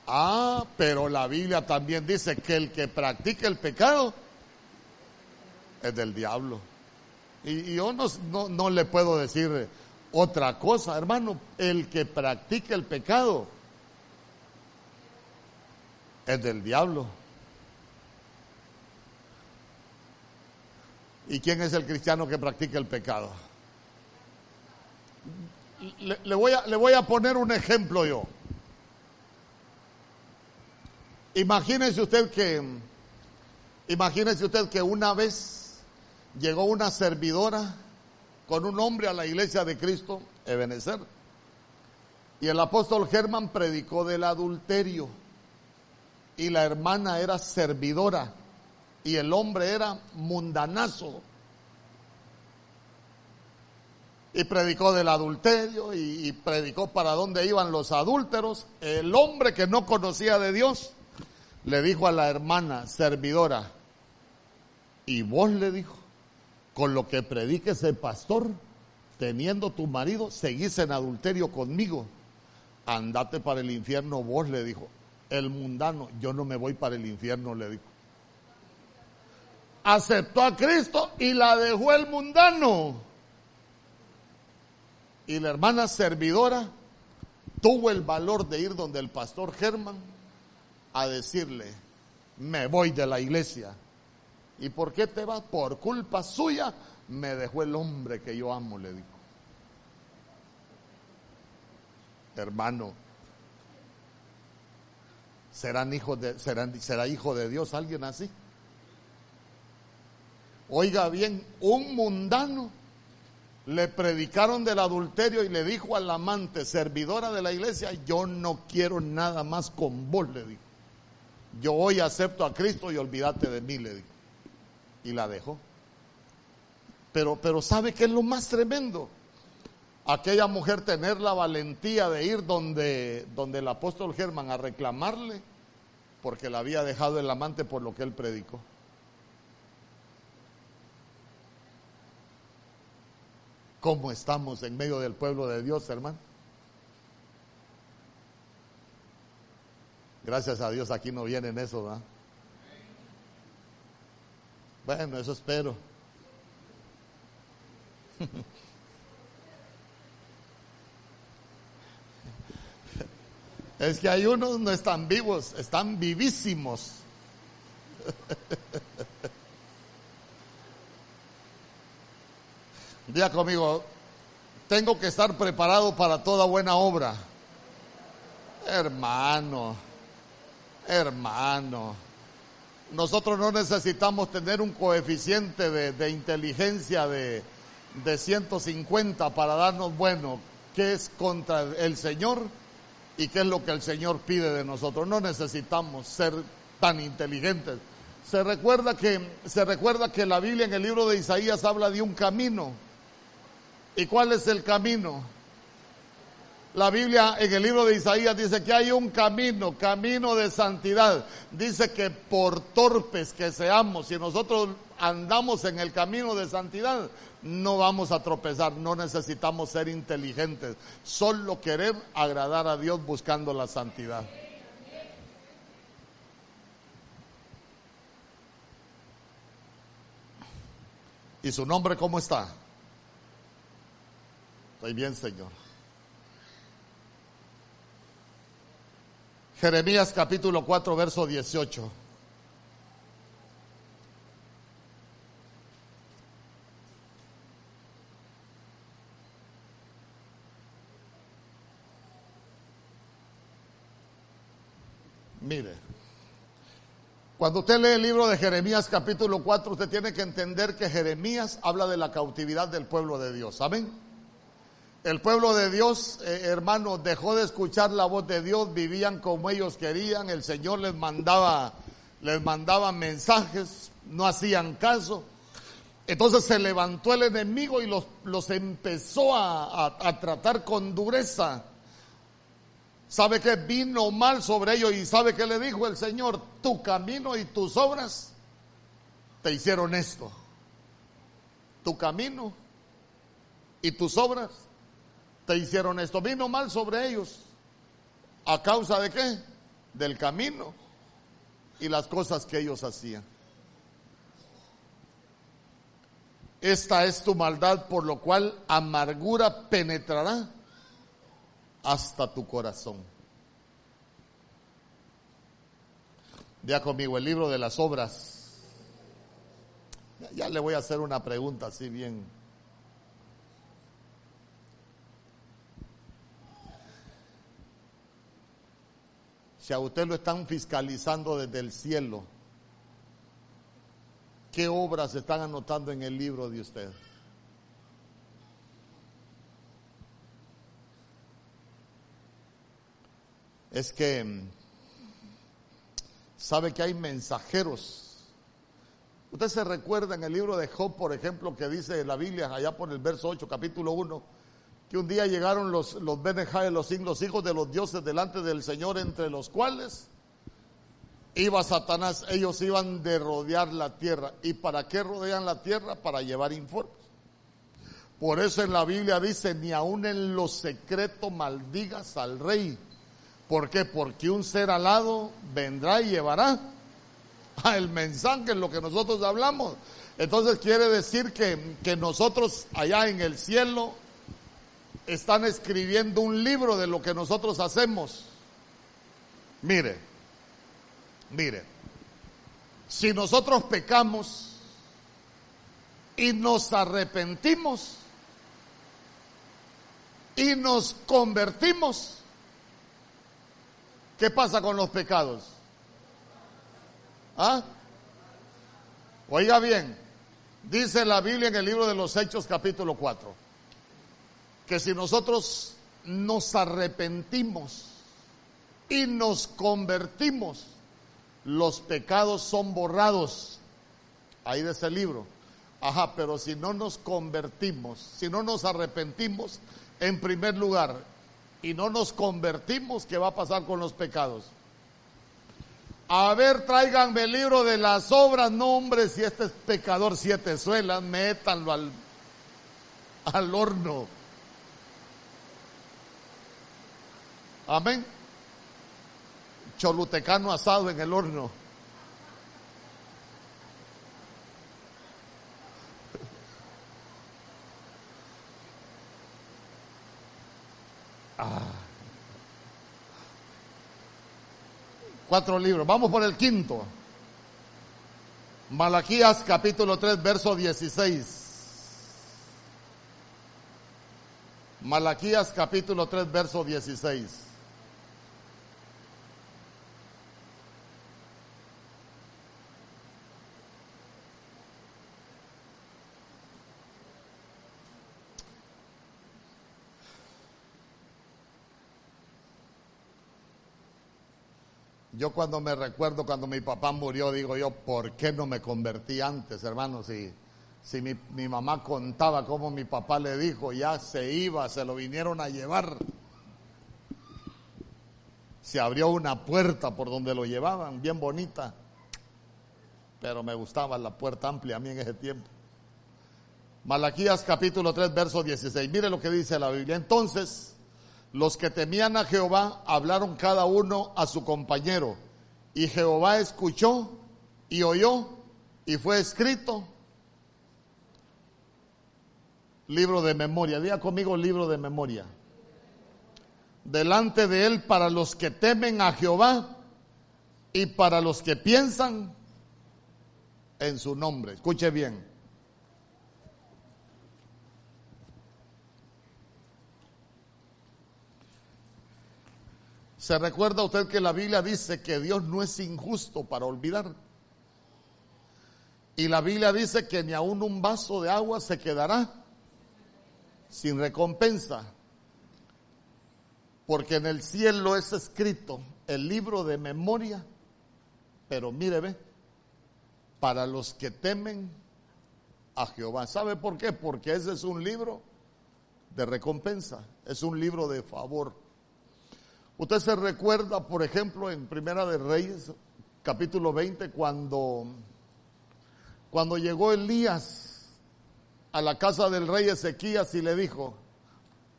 Ah, pero la Biblia también dice que el que practica el pecado es del diablo. Y, yo no, no le puedo decir otra cosa, hermano, el que practica el pecado es del diablo. ¿Y quién es el cristiano que practica el pecado? Le, voy, a, le voy a poner un ejemplo yo. Imagínese usted que Imagínese usted que una vez llegó una servidora con un hombre a la iglesia de Cristo, Ebenezer, y el apóstol Germán predicó del adulterio, y la hermana era servidora, y el hombre era mundanazo. Y predicó del adulterio y, predicó para dónde iban los adúlteros. El hombre que no conocía de Dios le dijo a la hermana servidora, y vos le dijo, con lo que predique ese pastor, teniendo tu marido, seguís en adulterio conmigo. Andate para el infierno, vos le dijo. El mundano, yo no me voy para el infierno, le dijo. Aceptó a Cristo y la dejó el mundano. Y la hermana servidora tuvo el valor de ir donde el pastor Germán a decirle, me voy de la iglesia ¿Y por qué te vas? Por culpa suya me dejó el hombre que yo amo, le dijo. Hermano, ¿serán hijos de, serán, ¿será hijo de Dios alguien así? Oiga bien, un mundano le predicaron del adulterio y le dijo al amante, servidora de la iglesia, yo no quiero nada más con vos, le dijo. Yo hoy acepto a Cristo y olvídate de mí, le dijo y la dejó. Pero, pero ¿sabe qué es lo más tremendo? Aquella mujer tener la valentía de ir donde, donde el apóstol Germán a reclamarle porque la había dejado el amante por lo que él predicó. ¿Cómo estamos en medio del pueblo de Dios, hermano? Gracias a Dios aquí no vienen eso, ¿verdad? Bueno, eso espero. Es que hay unos no están vivos, están vivísimos. Día conmigo, tengo que estar preparado para toda buena obra. Hermano, hermano. Nosotros no necesitamos tener un coeficiente de, inteligencia de, de 150 para darnos, bueno, qué es contra el Señor y qué es lo que el Señor pide de nosotros. No necesitamos ser tan inteligentes. Se recuerda que, se recuerda que la Biblia en el libro de Isaías habla de un camino. ¿Y cuál es el camino? La Biblia en el libro de Isaías dice que hay un camino, camino de santidad. Dice que por torpes que seamos, si nosotros andamos en el camino de santidad, no vamos a tropezar, no necesitamos ser inteligentes, solo querer agradar a Dios buscando la santidad. ¿Y su nombre cómo está? Estoy bien, Señor. Jeremías capítulo 4, verso 18. Mire, cuando usted lee el libro de Jeremías capítulo 4, usted tiene que entender que Jeremías habla de la cautividad del pueblo de Dios. ¿Saben? El pueblo de Dios, eh, hermano, dejó de escuchar la voz de Dios, vivían como ellos querían, el Señor les mandaba, les mandaba mensajes, no hacían caso. Entonces se levantó el enemigo y los, los empezó a, a tratar con dureza. ¿Sabe que vino mal sobre ellos? Y ¿sabe que le dijo el Señor? Tu camino y tus obras te hicieron esto. Tu camino y tus obras te hicieron esto. Vino mal sobre ellos. ¿A causa de qué? Del camino y las cosas que ellos hacían. Esta es tu maldad, por lo cual amargura penetrará hasta tu corazón. Ya conmigo el libro de las obras. Ya le voy a hacer una pregunta así bien Si a usted lo están fiscalizando desde el cielo, ¿qué obras están anotando en el libro de usted? Es que mm, sabe que hay mensajeros. Usted se recuerda en el libro de Job, por ejemplo, que dice la Biblia, allá por el verso 8, capítulo 1, que un día llegaron los, los los, los hijos de los dioses delante del Señor, entre los cuales iba Satanás, ellos iban de rodear la tierra. ¿Y para qué rodean la tierra? Para llevar informes. Por eso en la Biblia dice, ni aun en lo secreto maldigas al rey. ¿Por qué? Porque un ser alado vendrá y llevará el mensaje en lo que nosotros hablamos. Entonces quiere decir que, que nosotros allá en el cielo están escribiendo un libro de lo que nosotros hacemos. Mire, Mire, si nosotros pecamos y nos arrepentimos y nos convertimos, ¿qué pasa con los pecados? ¿Ah? Oiga bien, dice la Biblia en el libro de los Hechos capítulo 4, que si nosotros nos arrepentimos y nos convertimos, los pecados son borrados. Ahí de ese libro. Ajá, pero si no nos convertimos, si no nos arrepentimos, en primer lugar, y no nos convertimos, ¿qué va a pasar con los pecados? A ver, tráiganme el libro de las obras, no hombre, si este es pecador siete suelas, métanlo al, al horno. Amén cholutecano asado en el horno. Ah. Cuatro libros. Vamos por el quinto. Malaquías capítulo 3, verso 16. Malaquías capítulo 3, verso 16. Yo cuando me recuerdo cuando mi papá murió, digo yo, ¿por qué no me convertí antes, hermano? Si, si mi, mi mamá contaba cómo mi papá le dijo, ya se iba, se lo vinieron a llevar. Se abrió una puerta por donde lo llevaban, bien bonita. Pero me gustaba la puerta amplia a mí en ese tiempo. Malaquías capítulo 3, verso 16. Mire lo que dice la Biblia. Entonces, los que temían a Jehová hablaron cada uno a su compañero. Y Jehová escuchó y oyó y fue escrito. Libro de memoria. Diga conmigo libro de memoria. Delante de él para los que temen a Jehová y para los que piensan en su nombre. Escuche bien. ¿Se recuerda usted que la Biblia dice que Dios no es injusto para olvidar? Y la Biblia dice que ni aún un vaso de agua se quedará sin recompensa. Porque en el cielo es escrito el libro de memoria, pero mire, ve, para los que temen a Jehová. ¿Sabe por qué? Porque ese es un libro de recompensa, es un libro de favor. Usted se recuerda, por ejemplo, en Primera de Reyes, capítulo 20, cuando, cuando llegó Elías a la casa del rey Ezequías y le dijo,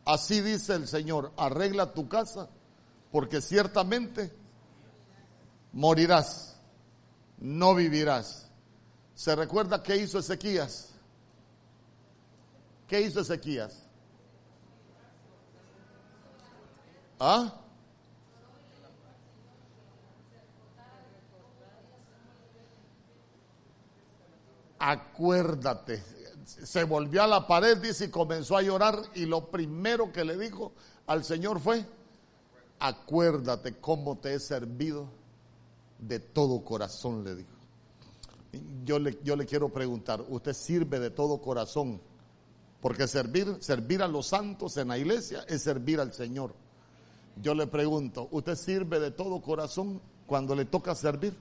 así dice el Señor, arregla tu casa, porque ciertamente morirás, no vivirás. ¿Se recuerda qué hizo Ezequías? ¿Qué hizo Ezequías? ¿Ah? Acuérdate. Se volvió a la pared, dice, y comenzó a llorar y lo primero que le dijo al Señor fue, acuérdate cómo te he servido de todo corazón, le dijo. yo le, yo le quiero preguntar, ¿usted sirve de todo corazón? Porque servir, servir a los santos en la iglesia es servir al Señor. Yo le pregunto, ¿usted sirve de todo corazón cuando le toca servir?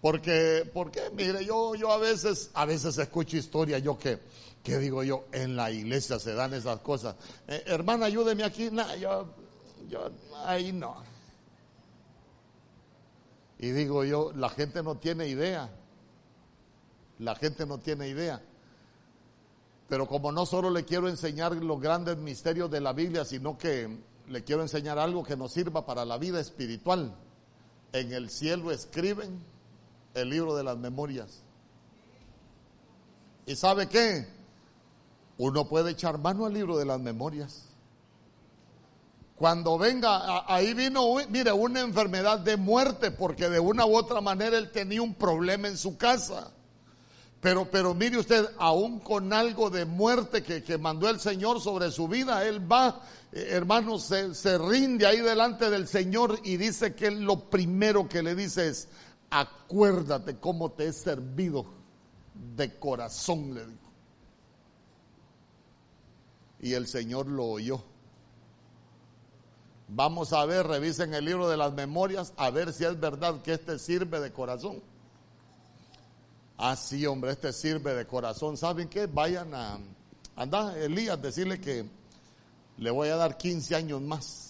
Porque, porque, mire, yo, yo a veces, a veces escucho historias, yo que, que digo yo, en la iglesia se dan esas cosas. Eh, hermana, ayúdeme aquí. Yo, yo, ahí no. Y digo yo, la gente no tiene idea. La gente no tiene idea. Pero como no solo le quiero enseñar los grandes misterios de la Biblia, sino que le quiero enseñar algo que nos sirva para la vida espiritual. En el cielo escriben el libro de las memorias. ¿Y sabe qué? Uno puede echar mano al libro de las memorias. Cuando venga, ahí vino, mire, una enfermedad de muerte, porque de una u otra manera él tenía un problema en su casa. Pero, pero mire usted, aún con algo de muerte que, que mandó el Señor sobre su vida, él va, eh, hermano, se, se rinde ahí delante del Señor y dice que lo primero que le dice es, acuérdate cómo te he servido de corazón, le dijo. Y el Señor lo oyó. Vamos a ver, revisen el libro de las memorias, a ver si es verdad que este sirve de corazón. Ah, sí, hombre, este sirve de corazón. ¿Saben qué? Vayan a, anda, Elías, decirle que le voy a dar 15 años más.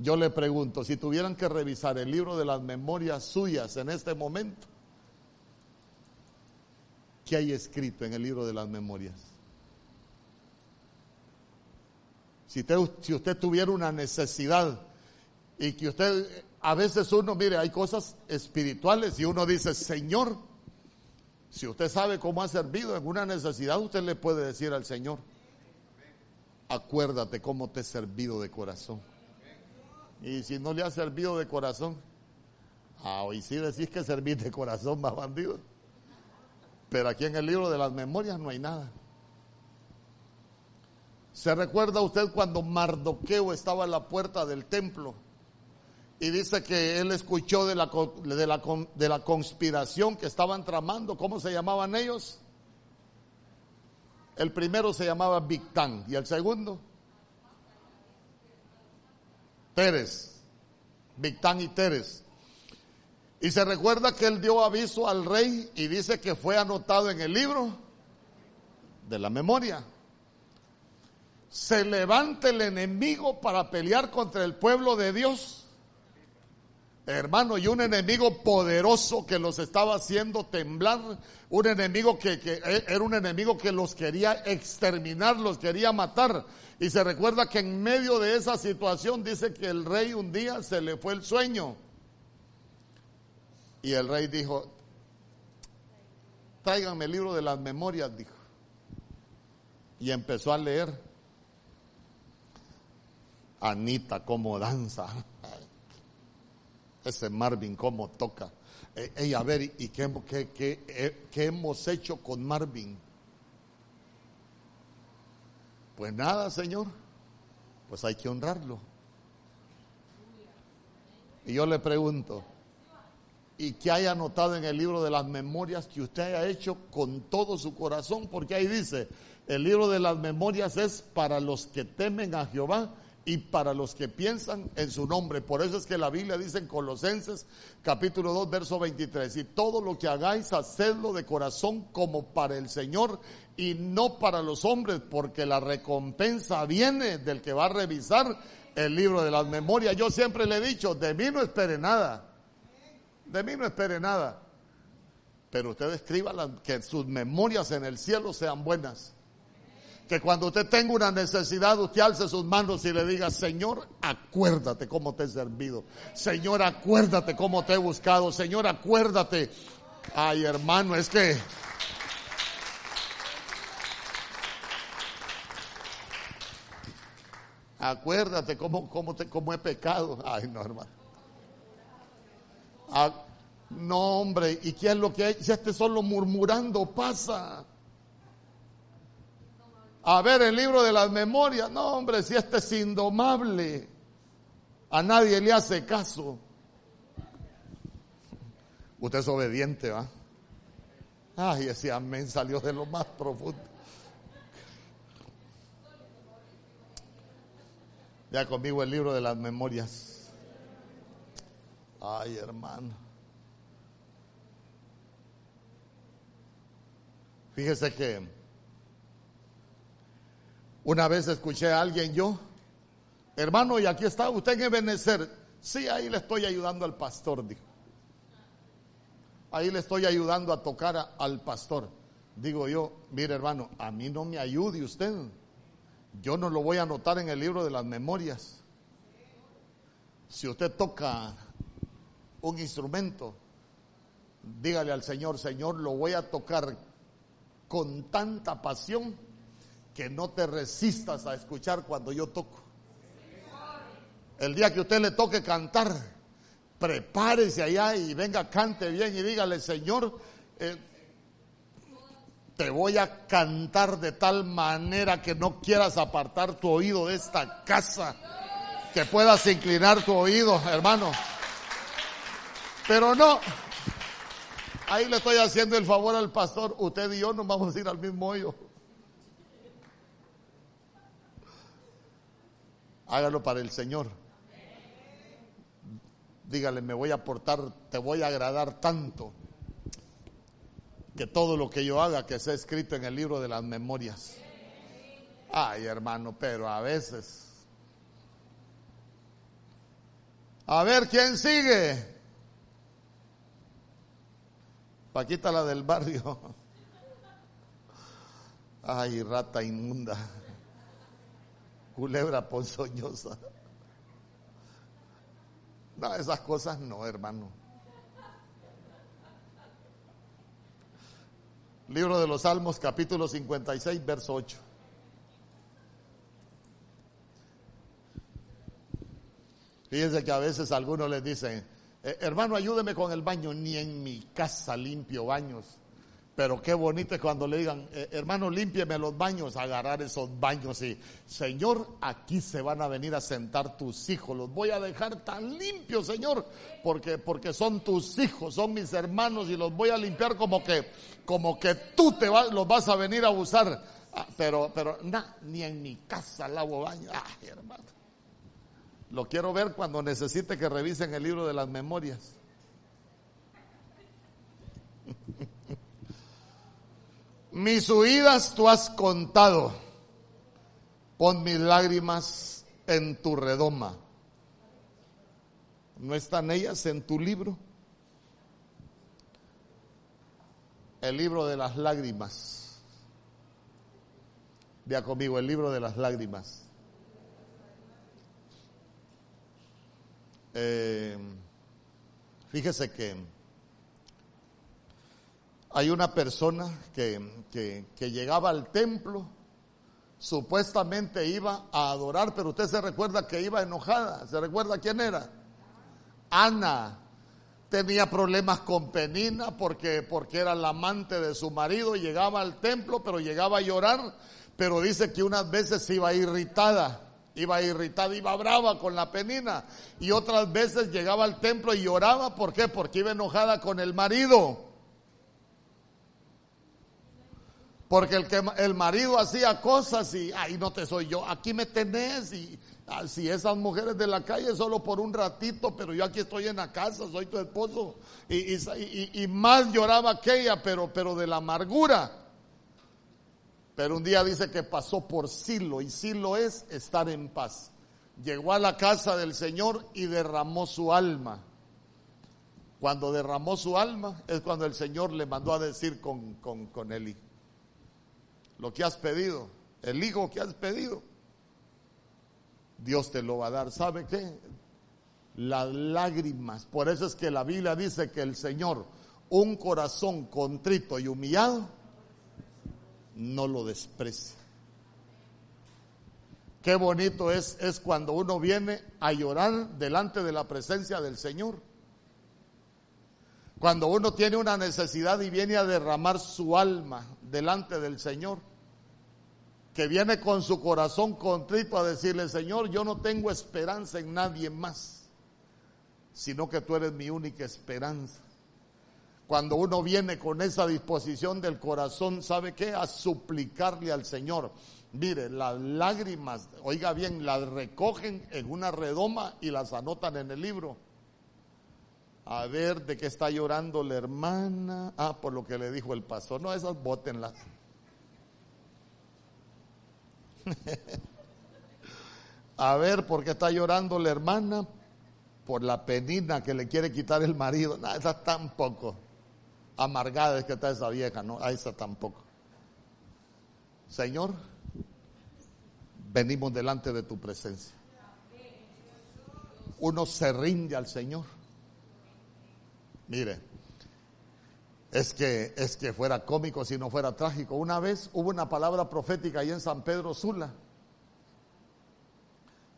Yo le pregunto, si tuvieran que revisar el libro de las memorias suyas en este momento, ¿qué hay escrito en el libro de las memorias? Si usted, si usted tuviera una necesidad y que usted, a veces uno, mire, hay cosas espirituales y uno dice, Señor, si usted sabe cómo ha servido en una necesidad, usted le puede decir al Señor, acuérdate cómo te he servido de corazón. Y si no le ha servido de corazón, ah, hoy sí decís que servir de corazón, más bandido. Pero aquí en el libro de las memorias no hay nada. ¿Se recuerda usted cuando Mardoqueo estaba en la puerta del templo? Y dice que él escuchó de la, de la, de la conspiración que estaban tramando. ¿Cómo se llamaban ellos? El primero se llamaba Victán y el segundo Teres, Victán y Teres. Y se recuerda que él dio aviso al rey y dice que fue anotado en el libro de la memoria. Se levanta el enemigo para pelear contra el pueblo de Dios hermano, y un enemigo poderoso que los estaba haciendo temblar, un enemigo que, que, era un enemigo que los quería exterminar, los quería matar. Y se recuerda que en medio de esa situación dice que el rey un día se le fue el sueño. Y el rey dijo, tráiganme el libro de las memorias, dijo. Y empezó a leer. Anita, como danza. Ese Marvin, cómo toca. Eh, a ver, ¿y qué, qué, eh, qué hemos hecho con Marvin? Pues nada, Señor, pues hay que honrarlo. Y yo le pregunto, ¿y qué hay anotado en el libro de las memorias que usted haya hecho con todo su corazón? Porque ahí dice, el libro de las memorias es para los que temen a Jehová y para los que piensan en su nombre. Por eso es que la Biblia dice en Colosenses capítulo 2 verso 23, y todo lo que hagáis, hacedlo de corazón como para el Señor y no para los hombres, porque la recompensa viene del que va a revisar el libro de las memorias. Yo siempre le he dicho, de mí no espere nada, de mí no espere nada, pero usted escriba que sus memorias en el cielo sean buenas que cuando usted tenga una necesidad, usted alce sus manos y le diga, Señor, acuérdate cómo te he servido. Señor, acuérdate cómo te he buscado. Señor, acuérdate. Ay, hermano, es que... Acuérdate cómo, cómo, he pecado. Ay, no, hermano. Ah, no, hombre, ¿y qué es lo que hay? Si este solo murmurando pasa. A ver el libro de las memorias. No, hombre, si este es indomable. A nadie le hace caso. Usted es obediente, ¿va? Ay, ese amén salió de lo más profundo. Ya conmigo el libro de las memorias. Ay, hermano. Fíjese que una vez escuché a alguien yo, hermano, y aquí está usted en Ebenezer. Sí, ahí le estoy ayudando al pastor, dijo. Ahí le estoy ayudando a tocar al pastor. Digo yo, mire hermano, a mí no me ayude usted. Yo no lo voy a anotar en el libro de las memorias. Si usted toca un instrumento, dígale al Señor, Señor, lo voy a tocar con tanta pasión que no te resistas a escuchar cuando yo toco. El día que usted le toque cantar, prepárese allá y venga, cante bien y dígale, Señor, eh, te voy a cantar de tal manera que no quieras apartar tu oído de esta casa, que puedas inclinar tu oído, hermano. Pero no, ahí le estoy haciendo el favor al pastor, usted y yo nos vamos a ir al mismo hoyo. Hágalo para el Señor. Dígale, me voy a portar, te voy a agradar tanto que todo lo que yo haga que sea escrito en el libro de las memorias. Ay, hermano, pero a veces. A ver quién sigue. Paquita la del barrio. Ay, rata inmunda. Culebra ponzoñosa. No, esas cosas no, hermano. Libro de los Salmos, capítulo 56, verso 8. Fíjense que a veces algunos les dicen, eh, hermano, ayúdeme con el baño, ni en mi casa limpio baños. Pero qué bonito es cuando le digan, eh, hermano, límpieme los baños, agarrar esos baños y, Señor, aquí se van a venir a sentar tus hijos, los voy a dejar tan limpios, Señor, porque, porque son tus hijos, son mis hermanos y los voy a limpiar como que, como que tú te los vas a venir a usar. Ah, pero, pero, ni en mi casa lavo baño. Ay, hermano. Lo quiero ver cuando necesite que revisen el libro de las memorias. Mis huidas tú has contado. Pon mis lágrimas en tu redoma. ¿No están ellas en tu libro? El libro de las lágrimas. Vea conmigo, el libro de las lágrimas. Eh, fíjese que hay una persona que, que, llegaba al templo, supuestamente iba a adorar, pero usted se recuerda que iba enojada. ¿Se recuerda quién era? Ana. Tenía problemas con Penina porque, porque era la amante de su marido llegaba al templo, pero llegaba a llorar, pero dice que unas veces iba irritada iba irritada, iba brava con la penina. Y otras veces llegaba al templo y lloraba. ¿Por qué? Porque iba enojada con el marido. Porque el, que, el marido hacía cosas y, ay, no te soy yo, aquí me tenés y así esas mujeres de la calle solo por un ratito, pero yo aquí estoy en la casa, soy tu esposo. Y, y, más lloraba aquella, pero, pero de la amargura. Pero un día dice que pasó por Silo y Silo es estar en paz. Llegó a la casa del Señor y derramó su alma. Cuando derramó su alma es cuando el Señor le mandó a decir con, con, con Eli lo que has pedido, el hijo que has pedido, Dios te lo va a dar. ¿Sabe qué? Las lágrimas. Por eso es que la Biblia dice que el Señor, un corazón contrito y humillado, no lo desprecia. Qué bonito es, es cuando uno viene a llorar delante de la presencia del Señor. Cuando uno tiene una necesidad y viene a derramar su alma delante del Señor. Que viene con su corazón contrito a decirle, Señor, yo no tengo esperanza en nadie más, sino que tú eres mi única esperanza. Cuando uno viene con esa disposición del corazón, ¿sabe qué? A suplicarle al Señor. Mire, las lágrimas, oiga bien, las recogen en una redoma y las anotan en el libro. A ver de qué está llorando la hermana. Ah, por lo que le dijo el pastor. No, esas bótenlas. A ver, ¿por qué está llorando la hermana? Por la penina que le quiere quitar el marido. No, esa tampoco. Amargada es que está esa vieja, no, a esa tampoco. Señor, venimos delante de tu presencia. Uno se rinde al Señor. Mire, es que, es que fuera cómico si no fuera trágico. Una vez hubo una palabra profética ahí en San Pedro Sula.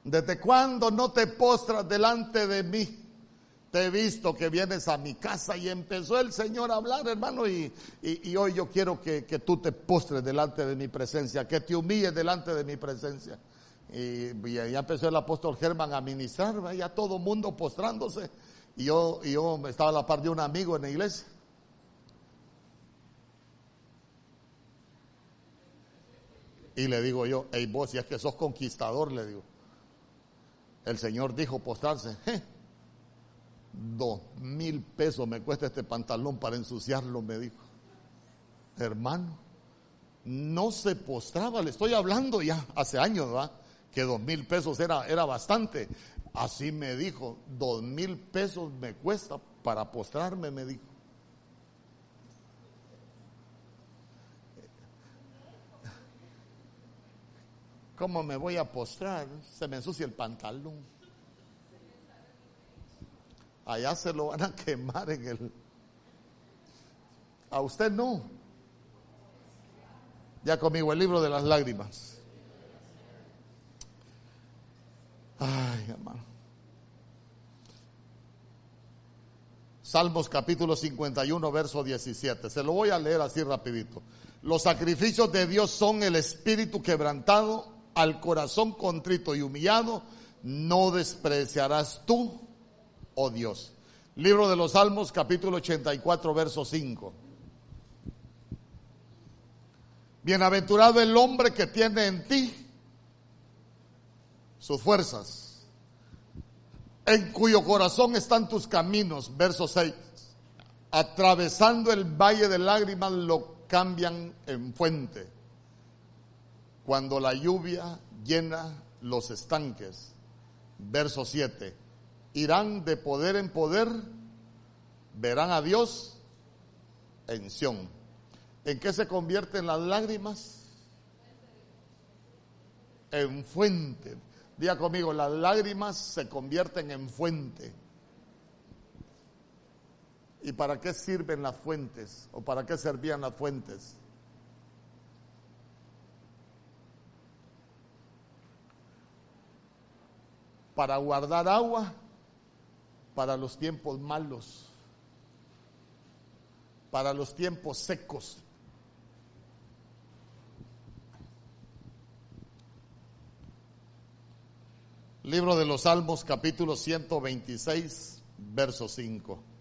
¿Desde cuándo no te postras delante de mí? Te he visto que vienes a mi casa y empezó el Señor a hablar, hermano, y, y, hoy yo quiero que, que, tú te postres delante de mi presencia, que te humilles delante de mi presencia. Y, ya empezó el apóstol Germán a ministrar, ya todo mundo postrándose. Y yo, y yo estaba a la par de un amigo en la iglesia. Y le digo yo, hey vos, si es que sos conquistador, le digo. El Señor dijo postrarse. Dos mil pesos me cuesta este pantalón para ensuciarlo, me dijo. Hermano, no se postraba, le estoy hablando ya hace años, ¿verdad? Que dos mil pesos era, era bastante. Así me dijo, dos mil pesos me cuesta para postrarme, me dijo. ¿Cómo me voy a postrar? Se me ensucia el pantalón. Allá se lo van a quemar en el... A usted no. Ya conmigo el libro de las lágrimas. Ay, hermano. Salmos capítulo 51, verso 17. Se lo voy a leer así rapidito. Los sacrificios de Dios son el espíritu quebrantado al corazón contrito y humillado, no despreciarás tú, oh Dios. Libro de los Salmos, capítulo 84, verso 5. Bienaventurado el hombre que tiene en ti sus fuerzas, en cuyo corazón están tus caminos, verso 6. Atravesando el valle de lágrimas lo cambian en fuente cuando la lluvia llena los estanques. Verso 7. Irán de poder en poder, verán a Dios en Sión. ¿En qué se convierten las lágrimas? En fuente. Diga conmigo, las lágrimas se convierten en fuente. ¿Y para qué sirven las fuentes? ¿O para qué servían las fuentes? Para guardar agua para los tiempos malos, para los tiempos secos. Libro de los Salmos, capítulo 126, verso 5.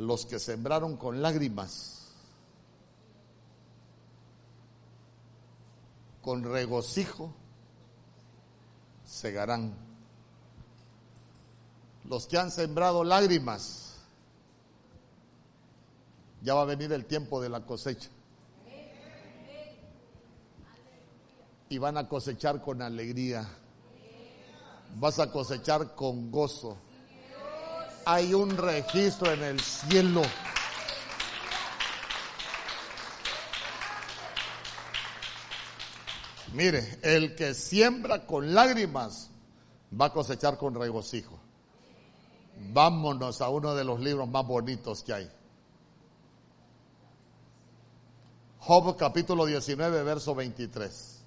Los que sembraron con lágrimas, con regocijo, segarán. Los que han sembrado lágrimas, ya va a venir el tiempo de la cosecha. Y van a cosechar con alegría. Vas a cosechar con gozo hay un registro en el cielo. Mire, el que siembra con lágrimas va a cosechar con regocijo. Vámonos a uno de los libros más bonitos que hay. Job capítulo 19, verso 23.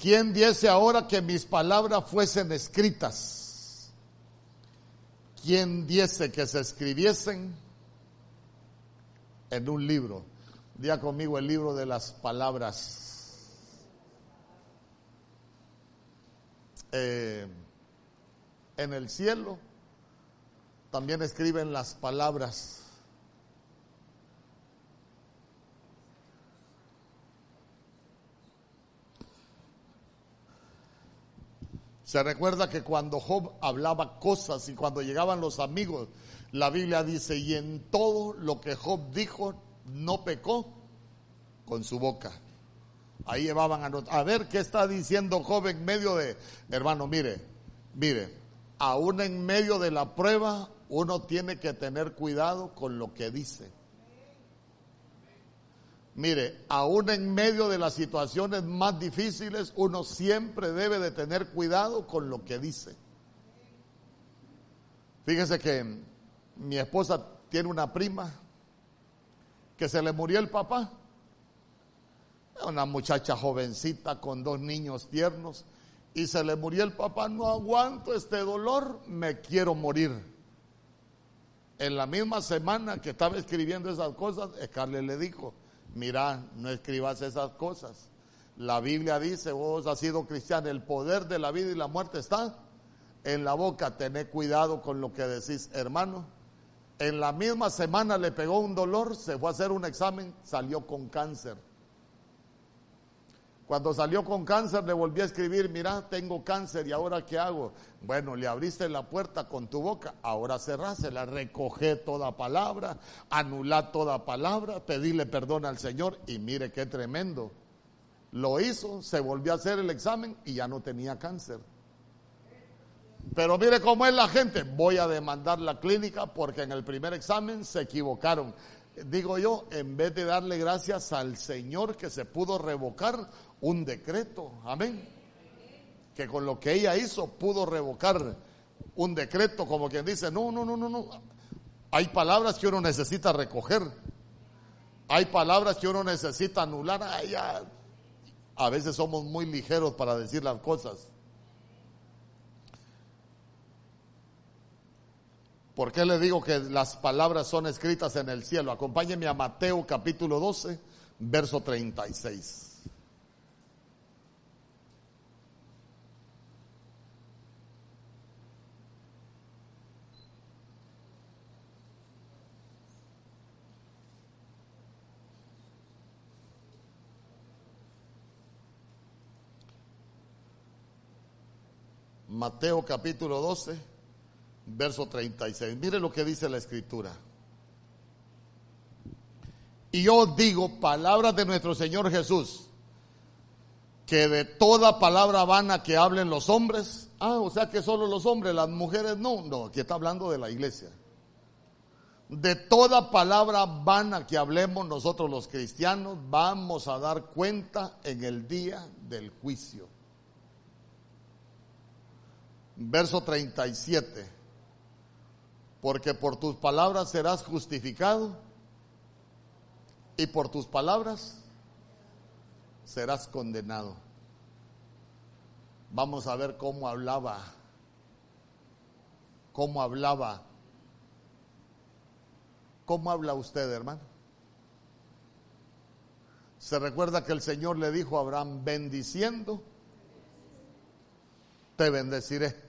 ¿Quién diese ahora que mis palabras fuesen escritas? ¿Quién diese que se escribiesen en un libro? Día conmigo el libro de las palabras. Eh, en el cielo también escriben las palabras. Se recuerda que cuando Job hablaba cosas y cuando llegaban los amigos, la Biblia dice, y en todo lo que Job dijo, no pecó con su boca. Ahí llevaban a, a ver qué está diciendo Job en medio de, hermano, mire, mire, aún en medio de la prueba, uno tiene que tener cuidado con lo que dice. Mire, aún en medio de las situaciones más difíciles, uno siempre debe de tener cuidado con lo que dice. Fíjese que mi esposa tiene una prima que se le murió el papá. Una muchacha jovencita con dos niños tiernos y se le murió el papá. No aguanto este dolor, me quiero morir. En la misma semana que estaba escribiendo esas cosas, Scarlett le dijo, mira, no escribas esas cosas. La Biblia dice, vos has sido cristiano, el poder de la vida y la muerte está en la boca. Tené cuidado con lo que decís, hermano. En la misma semana le pegó un dolor, se fue a hacer un examen, salió con cáncer. Cuando salió con cáncer le volví a escribir, mira, tengo cáncer y ahora qué hago. Bueno, le abriste la puerta con tu boca, ahora cerrásela, recoge toda palabra, anula toda palabra, pedirle perdón al Señor y mire qué tremendo. Lo hizo, se volvió a hacer el examen y ya no tenía cáncer. Pero mire cómo es la gente, voy a demandar la clínica porque en el primer examen se equivocaron digo yo, en vez de darle gracias al Señor que se pudo revocar un decreto, amén, que con lo que ella hizo pudo revocar un decreto, como quien dice, no, no, no, no, no, hay palabras que uno necesita recoger, hay palabras que uno necesita anular, a veces somos muy ligeros para decir las cosas. ¿Por qué le digo que las palabras son escritas en el cielo? Acompáñeme a Mateo capítulo 12, verso 36. Mateo capítulo 12 verso 36. Mire lo que dice la escritura. Y yo digo palabras de nuestro Señor Jesús, que de toda palabra vana que hablen los hombres, ah, o sea que solo los hombres, las mujeres no, no, aquí está hablando de la iglesia. De toda palabra vana que hablemos nosotros los cristianos, vamos a dar cuenta en el día del juicio. Verso 37 porque por tus palabras serás justificado y por tus palabras serás condenado. Vamos a ver cómo hablaba, cómo hablaba, cómo habla usted, hermano. Se recuerda que el Señor le dijo a Abraham, bendiciendo, te bendeciré.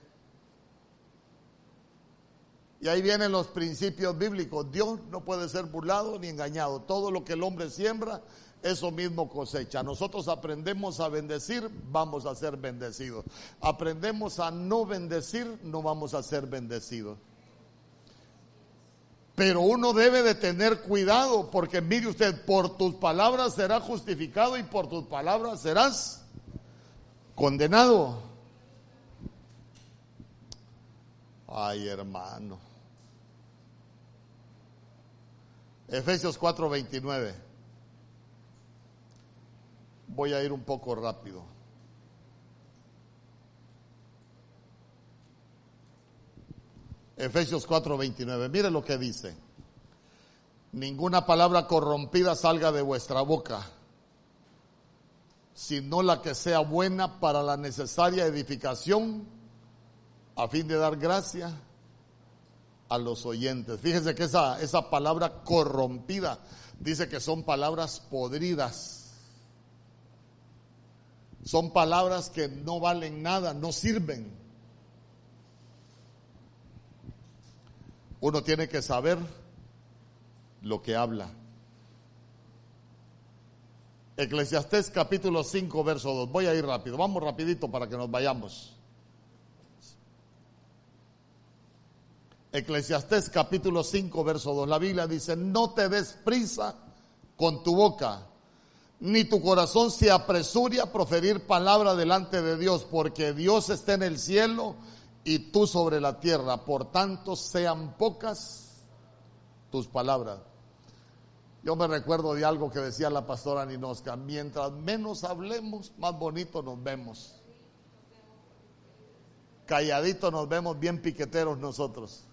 Y ahí vienen los principios bíblicos. Dios no puede ser burlado ni engañado. Todo lo que el hombre siembra, eso mismo cosecha. Nosotros aprendemos a bendecir, vamos a ser bendecidos. Aprendemos a no bendecir, no vamos a ser bendecidos. Pero uno debe de tener cuidado porque mire usted, por tus palabras serás justificado y por tus palabras serás condenado. Ay, hermano. Efesios 4:29. Voy a ir un poco rápido. Efesios 4:29. Mire lo que dice. Ninguna palabra corrompida salga de vuestra boca, sino la que sea buena para la necesaria edificación, a fin de dar gracia a los oyentes. Fíjense que esa, esa palabra corrompida dice que son palabras podridas. Son palabras que no valen nada, no sirven. Uno tiene que saber lo que habla. Eclesiastés capítulo 5, verso 2. Voy a ir rápido, vamos rapidito para que nos vayamos. Eclesiastés capítulo 5, verso 2. La Biblia dice, no te des prisa con tu boca, ni tu corazón se apresure a proferir palabra delante de Dios, porque Dios está en el cielo y tú sobre la tierra. Por tanto, sean pocas tus palabras. Yo me recuerdo de algo que decía la pastora Ninosca, mientras menos hablemos, más bonito nos vemos. Calladitos nos vemos bien piqueteros nosotros.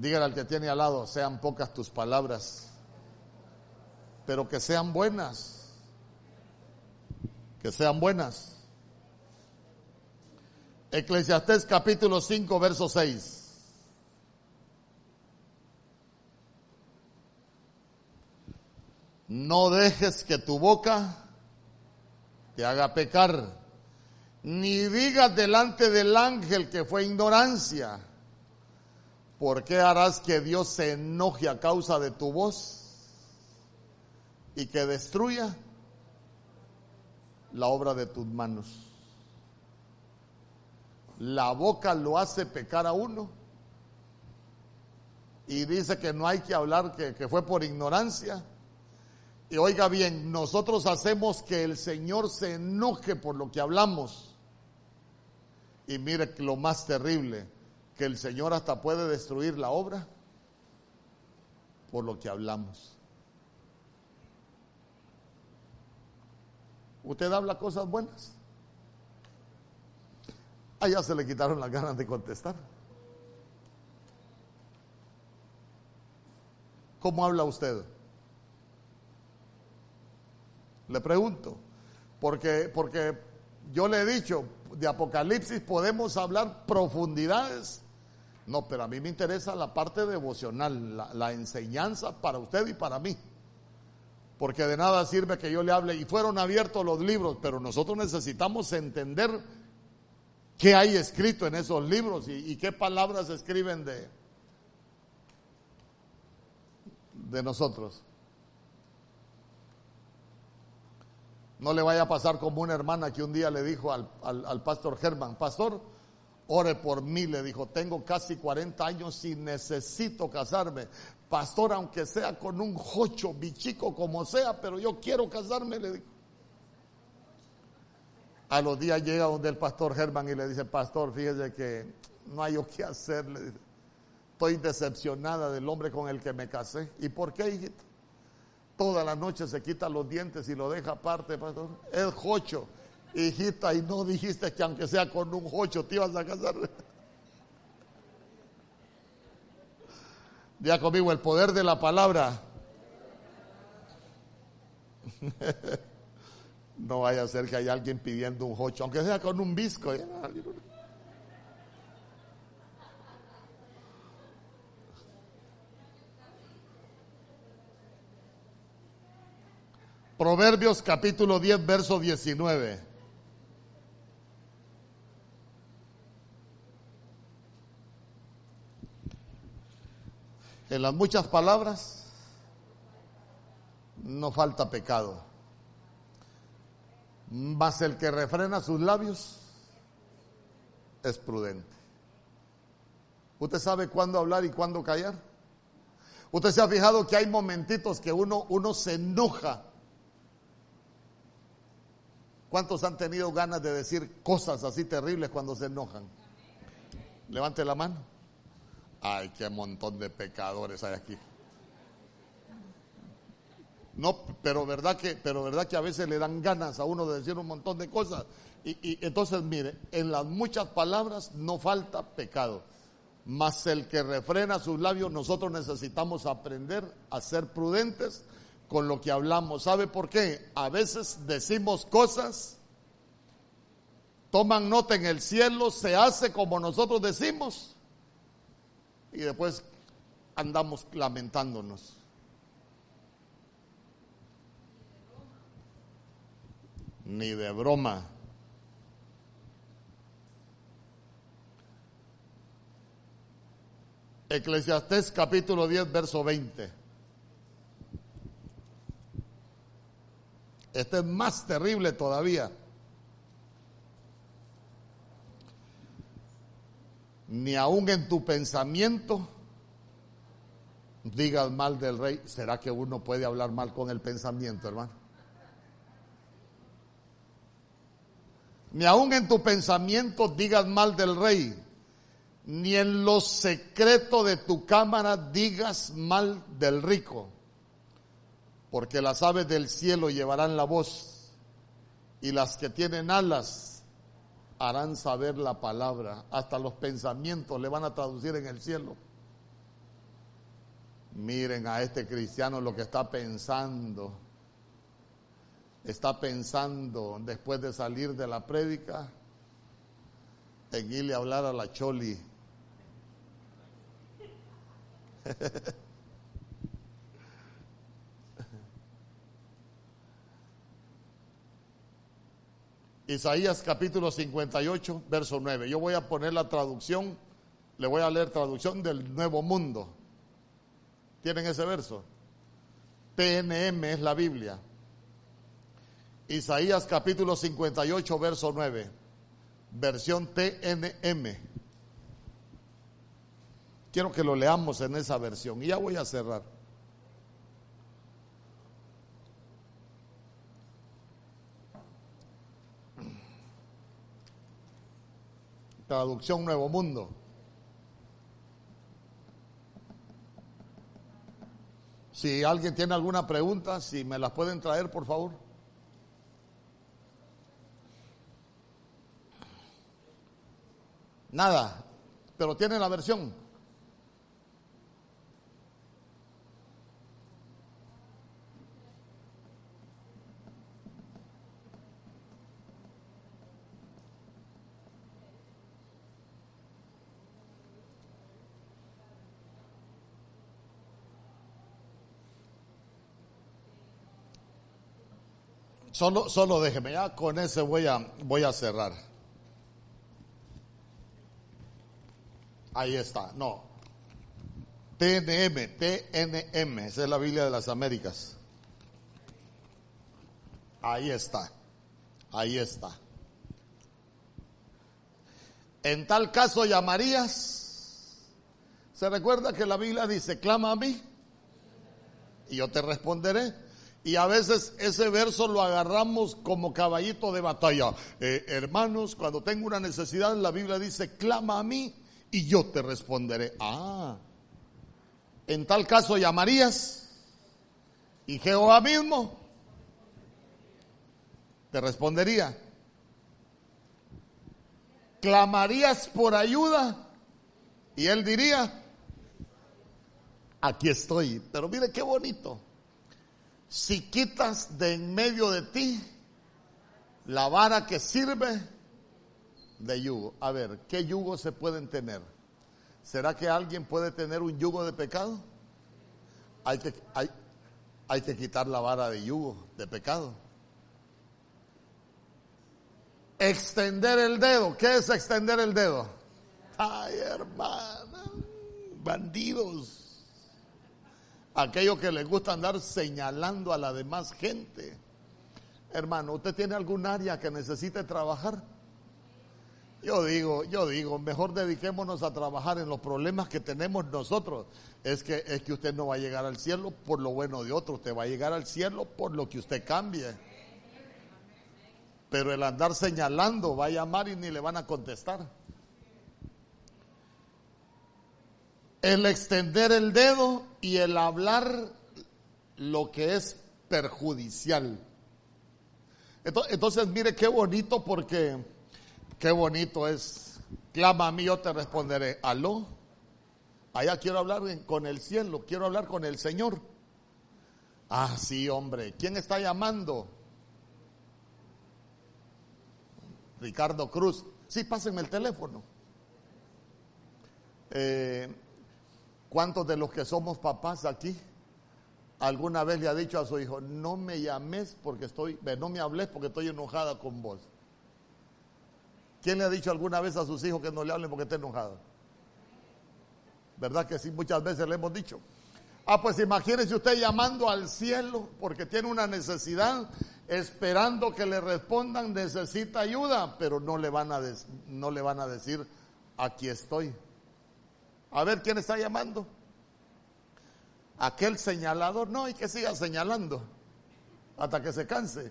Dígale al que tiene al lado, sean pocas tus palabras, pero que sean buenas. Que sean buenas. Eclesiastés capítulo 5, verso 6. No dejes que tu boca te haga pecar, ni digas delante del ángel que fue ignorancia. ¿Por qué harás que Dios se enoje a causa de tu voz y que destruya la obra de tus manos? La boca lo hace pecar a uno y dice que no hay que hablar que, fue por ignorancia y oiga bien, nosotros hacemos que el Señor se enoje por lo que hablamos. Y mire lo más terrible, que el Señor hasta puede destruir la obra por lo que hablamos. ¿Usted habla cosas buenas? Allá se le quitaron las ganas de contestar. ¿Cómo habla usted? Le pregunto, porque, porque yo le he dicho, de Apocalipsis podemos hablar profundidades. No, pero a mí me interesa la parte devocional, la, enseñanza para usted y para mí. Porque de nada sirve que yo le hable y fueron abiertos los libros, pero nosotros necesitamos entender qué hay escrito en esos libros y, qué palabras escriben de, de nosotros. No le vaya a pasar como una hermana que un día le dijo al, al, pastor Germán, pastor, ore por mí, le dijo, tengo casi 40 años y necesito casarme. Pastor, aunque sea con un jocho, bichico, como sea, pero yo quiero casarme, le dijo. A los días llega donde el pastor Germán y le dice, pastor, fíjese que no hay yo qué hacer, le dice. Estoy decepcionada del hombre con el que me casé. ¿Y por qué, hijito? toda la noche se quita los dientes y lo deja aparte, pastor. Es jocho. Hijita, y no dijiste que aunque sea con un jocho te ibas a casar. Ya conmigo, el poder de la palabra. No vaya a ser que haya alguien pidiendo un jocho, aunque sea con un visco. Proverbios capítulo 10, verso 19. En las muchas palabras no falta pecado, mas el que refrena sus labios es prudente. ¿Usted sabe cuándo hablar y cuándo callar? ¿Usted se ha fijado que hay momentitos que uno, uno se enoja ¿Cuántos han tenido ganas de decir cosas así terribles cuando se enojan? Levante la mano. Ay, qué montón de pecadores hay aquí. No, pero verdad que, pero verdad que a veces le dan ganas a uno de decir un montón de cosas. Y, y entonces, mire, en las muchas palabras no falta pecado. Mas el que refrena sus labios, nosotros necesitamos aprender a ser prudentes con lo que hablamos. ¿Sabe por qué? A veces decimos cosas, toman nota en el cielo, se hace como nosotros decimos y después andamos lamentándonos. Ni de broma. Eclesiastés capítulo 10, verso 20. Este es más terrible todavía. Ni aún en tu pensamiento digas mal del rey. ¿Será que uno puede hablar mal con el pensamiento, hermano? Ni aún en tu pensamiento digas mal del rey ni en lo secreto de tu cámara digas mal del rico, porque las aves del cielo llevarán la voz y las que tienen alas harán saber la palabra, hasta los pensamientos le van a traducir en el cielo. Miren a este cristiano lo que está pensando. Está pensando después de salir de la prédica en irle a hablar a la Choli Isaías capítulo 58, verso 9. Yo voy a poner la traducción, le voy a leer traducción del Nuevo Mundo. ¿Tienen ese verso? TNM es la Biblia. Isaías capítulo 58, verso 9. Versión TNM. Quiero que lo leamos en esa versión y ya voy a cerrar. Traducción Nuevo Mundo. Si alguien tiene alguna pregunta, si me las pueden traer, por favor. Nada, pero tiene la versión. Solo, solo déjeme, ya con ese voy a, voy a cerrar. Ahí está, no. TNM, TNM, esa es la Biblia de las Américas. Ahí está, ahí está. En tal caso llamarías. Se recuerda que la Biblia dice, clama a mí y yo te responderé. Y a veces ese verso lo agarramos como caballito de batalla. Eh, hermanos, cuando tengo una necesidad, la Biblia dice, clama a mí y yo te responderé. Ah, en tal caso llamarías y Jehová mismo te respondería. Clamarías por ayuda y él diría, aquí estoy. Pero mire qué bonito si quitas de en medio de ti la vara que sirve de yugo. A ver, ¿qué yugo se pueden tener? ¿Será que alguien puede tener un yugo de pecado? Hay que, hay, hay que quitar la vara de yugo, de pecado. Extender el dedo. ¿Qué es extender el dedo? Ay, hermana, bandidos aquello que les gusta andar señalando a la demás gente. Hermano, ¿usted tiene algún área que necesite trabajar? Yo digo, yo digo, mejor dediquémonos a trabajar en los problemas que tenemos nosotros. Es que, es que usted no va a llegar al cielo por lo bueno de otro, usted va a llegar al cielo por lo que usted cambie. Pero el andar señalando va a llamar y ni le van a contestar. El extender el dedo y el hablar lo que es perjudicial. Entonces, mire qué bonito porque qué bonito es. Clama a mí, yo te responderé. Aló. Allá quiero hablar con el cielo, quiero hablar con el Señor. Ah, sí, hombre. ¿Quién está llamando? Ricardo Cruz. Sí, pásenme el teléfono. Eh, ¿Cuántos de los que somos papás aquí alguna vez le ha dicho a su hijo, no me llames porque estoy, no me hables porque estoy enojada con vos? ¿Quién le ha dicho alguna vez a sus hijos que no le hablen porque está enojado? ¿Verdad que sí? Muchas veces le hemos dicho. Ah, pues imagínese usted llamando al cielo porque tiene una necesidad, esperando que le respondan, necesita ayuda, pero no le van a, no le van a decir, aquí estoy. A ver quién está llamando. Aquel señalador, no, y que siga señalando hasta que se canse.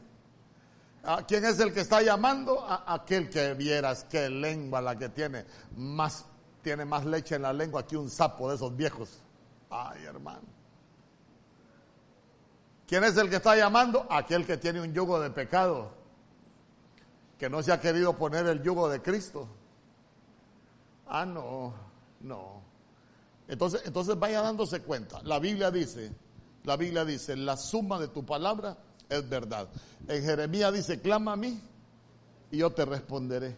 ¿A ¿Quién es el que está llamando? A aquel que vieras qué lengua la que tiene. Más, tiene más leche en la lengua que un sapo de esos viejos. Ay, hermano. ¿Quién es el que está llamando? Aquel que tiene un yugo de pecado. Que no se ha querido poner el yugo de Cristo. Ah, no, no. Entonces, entonces vaya dándose cuenta. La Biblia dice, la Biblia dice, la suma de tu palabra es verdad. En Jeremías dice, clama a mí y yo te responderé.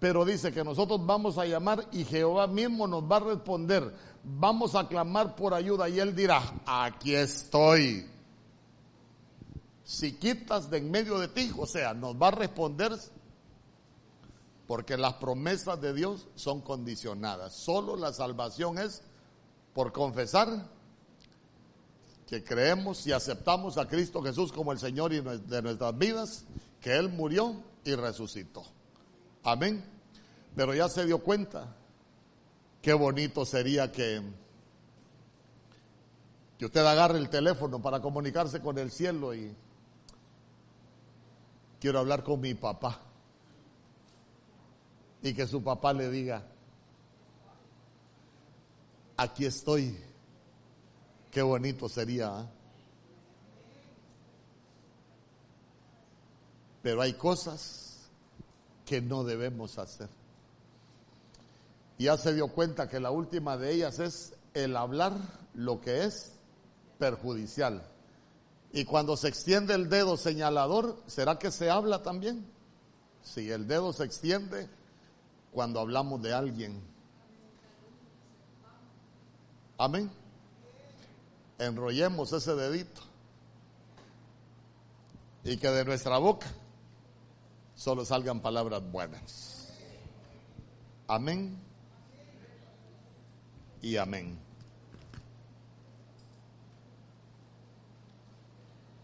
Pero dice que nosotros vamos a llamar y Jehová mismo nos va a responder. Vamos a clamar por ayuda y él dirá, aquí estoy. Si quitas de en medio de ti, o sea, nos va a responder porque las promesas de Dios son condicionadas. Solo la salvación es por confesar que creemos y aceptamos a Cristo Jesús como el Señor de nuestras vidas, que Él murió y resucitó. Amén. Pero ya se dio cuenta, qué bonito sería que, que usted agarre el teléfono para comunicarse con el cielo y quiero hablar con mi papá. Y que su papá le diga, aquí estoy Qué bonito sería. ¿ah? Pero hay cosas que no debemos hacer. Ya se dio cuenta que la última de ellas es el hablar lo que es perjudicial. Y cuando se extiende el dedo señalador, ¿será que se habla también? Si el dedo se extiende cuando hablamos de alguien. Amén enrollemos ese dedito y que de nuestra boca solo salgan palabras buenas. Amén y amén.